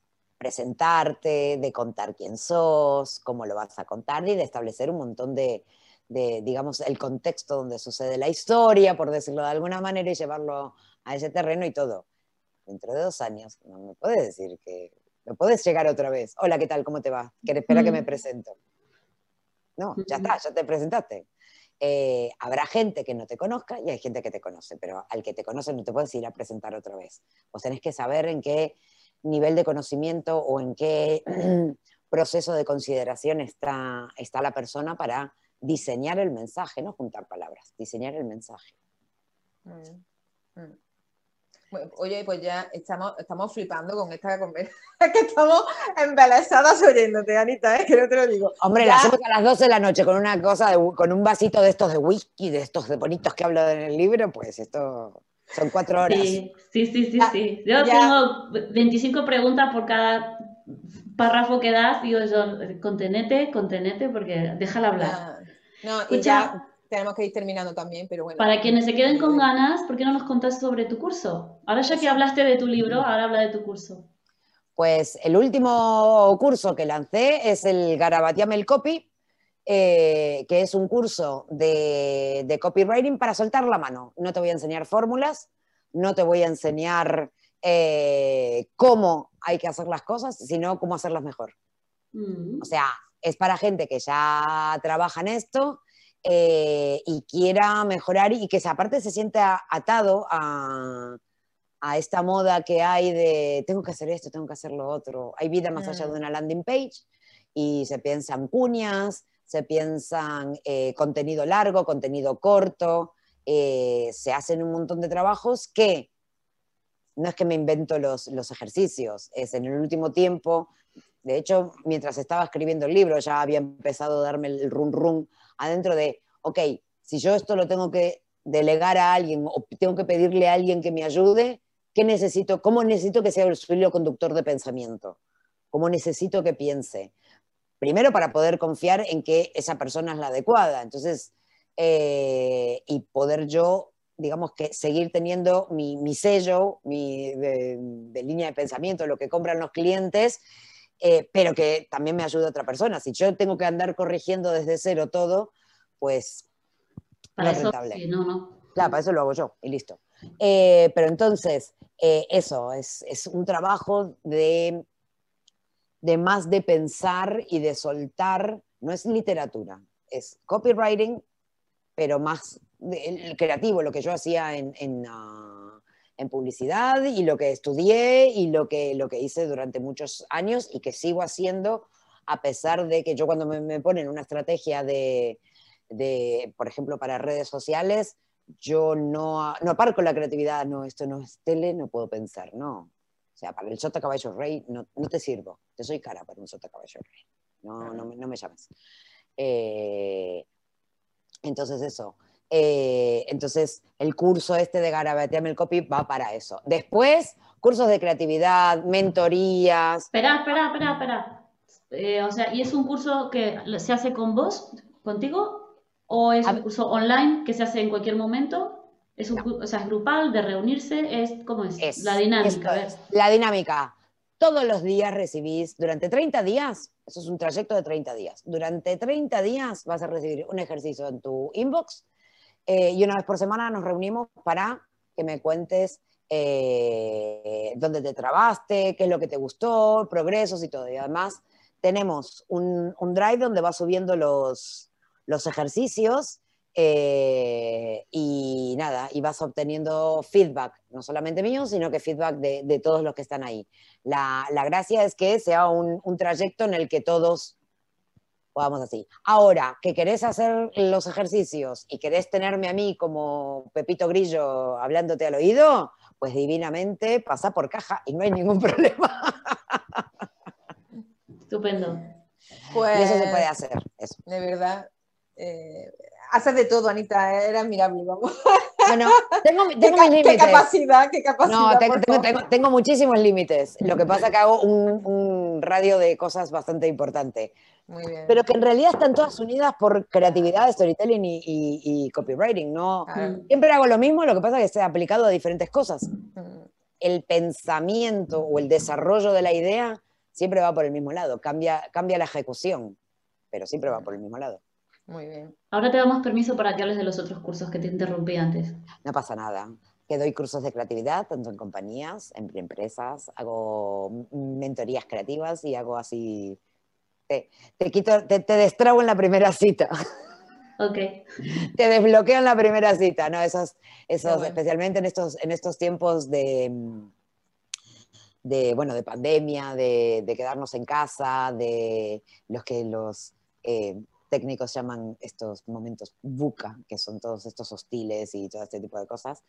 presentarte, de contar quién sos, cómo lo vas a contar y de establecer un montón de, digamos, el contexto donde sucede la historia, por decirlo de alguna manera, y llevarlo a ese terreno y todo. Dentro de dos años, no me puedes decir que no puedes llegar otra vez. Hola, ¿qué tal? ¿Cómo te va? ¿Quieres espera que me mm. presento? No, ya está, ya te presentaste. Eh, habrá gente que no te conozca y hay gente que te conoce, pero al que te conoce no te puedes ir a presentar otra vez. Vos tenés que saber en qué nivel de conocimiento o en qué proceso de consideración está, está la persona para diseñar el mensaje, no juntar palabras, diseñar el mensaje. Mm, mm. oye, pues ya estamos, estamos flipando con esta conversación, que estamos embelesadas oyéndote, Anita, ¿eh? que no te lo digo. Hombre, la hacemos a las 12 de la noche con una cosa, con un vasito de estos de whisky, de estos de bonitos que hablo en el libro, pues esto... Son cuatro horas. Sí, sí, sí, sí. Yo tengo 25 preguntas por cada párrafo que das. Digo yo, contenete, contenete, porque déjala hablar. No, y ya tenemos que ir terminando también, pero bueno. Para quienes se queden con ganas, ¿por qué no nos contás sobre tu curso? Ahora ya que hablaste de tu libro, ahora habla de tu curso. Pues el último curso que lancé es el Garabatiame el Copy, eh, que es un curso de, copywriting para soltar la mano. No te voy a enseñar fórmulas, no te voy a enseñar eh, cómo hay que hacer las cosas, sino cómo hacerlas mejor. Mm. O sea, es para gente que ya trabaja en esto eh, y quiera mejorar y que aparte se sienta atado a, esta moda que hay de tengo que hacer esto, tengo que hacer lo otro. Hay vida más allá mm. de una landing page y se piensan cuñas, se piensan eh, contenido largo, contenido corto, eh, se hacen un montón de trabajos que no es que me invento los, ejercicios, es en el último tiempo, de hecho, mientras estaba escribiendo el libro ya había empezado a darme el run run adentro de, ok, si yo esto lo tengo que delegar a alguien o tengo que pedirle a alguien que me ayude, ¿qué necesito? ¿Cómo necesito que sea el suyo conductor de pensamiento? ¿Cómo necesito que piense? Primero para poder confiar en que esa persona es la adecuada. Entonces, eh, y poder yo, digamos que seguir teniendo mi, sello mi, de, línea de pensamiento, lo que compran los clientes, eh, pero que también me ayude a otra persona. Si yo tengo que andar corrigiendo desde cero todo, pues para no es rentable. no, no. Claro, para eso lo hago yo y listo. Eh, pero entonces, eso es, es un trabajo de de más de pensar y de soltar, no es literatura, es copywriting, pero más el creativo, lo que yo hacía en, ah, en, publicidad y lo que estudié y lo que, lo que hice durante muchos años y que sigo haciendo a pesar de que yo cuando me, me ponen una estrategia de, de, por ejemplo, para redes sociales, yo no, no aparco la creatividad, no, esto no es tele, no puedo pensar, no. O sea, para el Sota Caballo Rey no, no te sirvo, te soy cara para un Sota Caballo Rey, no, no, no me llames. Eh, entonces eso, eh, entonces el curso este de Garabateame el Copy va para eso. Después, cursos de creatividad, mentorías. Espera, espera, espera, espera. Eh, o sea, ¿y es un curso que se hace con vos, contigo? ¿O es un curso online que se hace en cualquier momento? ¿Es un, o sea, es grupal, de reunirse? Es, ¿Cómo es? la dinámica. La dinámica. Todos los días recibís, durante 30 días, eso es un trayecto de 30 días, durante 30 días vas a recibir un ejercicio en tu inbox eh, y una vez por semana nos reunimos para que me cuentes eh, dónde te trabaste, qué es lo que te gustó, progresos y todo. Y además tenemos un, un drive donde vas subiendo los, los ejercicios eh, y nada, y vas obteniendo feedback, no solamente mío, sino que feedback de, todos los que están ahí. La, gracia es que sea un, trayecto en el que todos podamos así. Ahora, que querés hacer los ejercicios y querés tenerme a mí como Pepito Grillo hablándote al oído, pues divinamente pasa por caja y no hay ningún problema. Estupendo. Pues, y eso se puede hacer. Eso. De verdad. Eh, haces de todo, Anita, era admirable, vamos. Bueno, tengo, tengo mis límites. ¿Qué capacidad, qué capacidad? No, tengo, tengo, muchísimos límites. Lo que pasa es que hago un, radio de cosas bastante importante. Muy bien. Pero que en realidad están todas unidas por creatividad, storytelling y, copywriting, ¿no? Siempre hago lo mismo, lo que pasa es que está aplicado a diferentes cosas. Mm. El pensamiento o el desarrollo de la idea siempre va por el mismo lado, cambia, cambia la ejecución, pero siempre va por el mismo lado. Muy bien. Ahora te damos permiso para que hables de los otros cursos que te interrumpí antes. No pasa nada. Que doy cursos de creatividad, tanto en compañías, en empresas, hago mentorías creativas y hago así. Te, quito, te, te destrago en la primera cita. Ok. Te desbloqueo en la primera cita, ¿no? Esos, esos especialmente en estos, en estos tiempos de, de, bueno, de pandemia, de, de quedarnos en casa, de los que los eh, técnicos llaman estos momentos buca, que son todos estos hostiles y todo este tipo de cosas,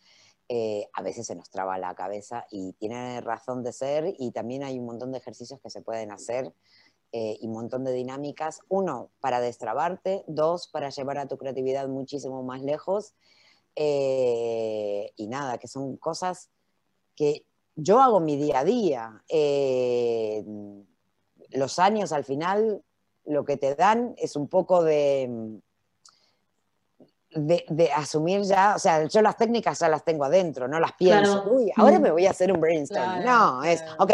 eh, a veces se nos traba la cabeza y tiene razón de ser y también hay un montón de ejercicios que se pueden hacer eh, y un montón de dinámicas. Uno, para destrabarte, dos, para llevar a tu creatividad muchísimo más lejos eh, y nada, que son cosas que yo hago mi día a día. los años al final lo que te dan es un poco de, de, asumir ya, o sea, yo las técnicas ya las tengo adentro, no las pienso. Uy, ahora me voy a hacer un brainstorm. no, es, ok,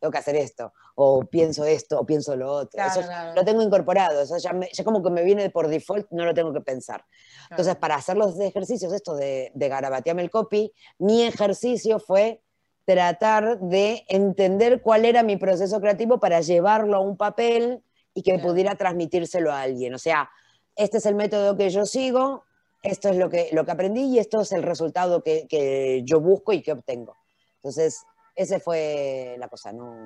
tengo que hacer esto, o pienso esto, o pienso lo otro. eso lo tengo incorporado, eso ya, como que me viene por default, no lo tengo que pensar. Entonces, para hacer los ejercicios, esto de, de garabatearme el copy, mi ejercicio fue tratar de entender cuál era mi proceso creativo para llevarlo a un papel y que pudiera transmitírselo a alguien. O sea, este es el método que yo sigo, esto es lo que, lo que aprendí y esto es el resultado que, yo busco y que obtengo. Entonces, esa fue la cosa, ¿no?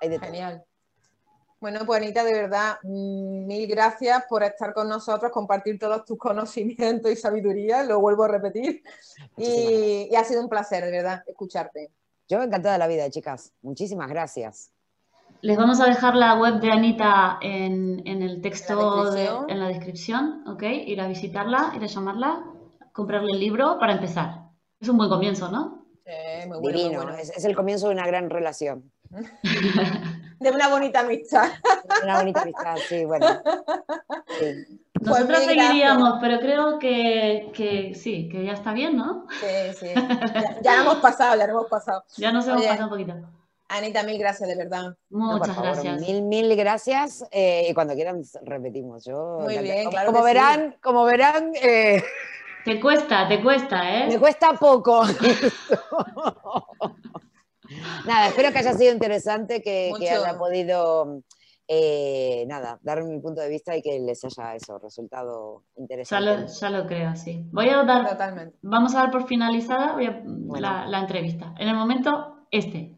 Genial. Bueno, pues Anita, de verdad, mm, mil gracias por estar con nosotros, compartir todos tus conocimientos y sabiduría, lo vuelvo a repetir. Y, ha sido un placer, de verdad, escucharte. Yo encantada de la vida, chicas. Muchísimas gracias. Les vamos a dejar la web de Anita en, el texto, en la descripción, ¿ok? Ir a visitarla, ir a llamarla, comprarle el libro para empezar. Es un buen comienzo, ¿no? Sí, muy bueno. Divino, Es, el comienzo de una gran relación. de una bonita amistad. Una bonita amistad, sí, bueno. Nosotros pues seguiríamos, pero creo que, sí, que ya está bien, ¿no? Sí, sí. Ya, hemos pasado, ya hemos pasado. Ya nos hemos pasado un poquito. Anita, mil gracias, de verdad. Muchas gracias. Mil, mil gracias. Eh, y cuando quieran repetimos. Yo, Muy bien, como, como verán, como verán, eh, te cuesta, te cuesta, ¿eh? Me cuesta poco. Nada, espero que haya sido interesante, que, haya podido, eh, nada, dar mi punto de vista y que les haya eso, resultado interesante. Ya lo, creo, sí. Voy a dar, Totalmente. vamos a dar por finalizada la, la entrevista. En el momento, este.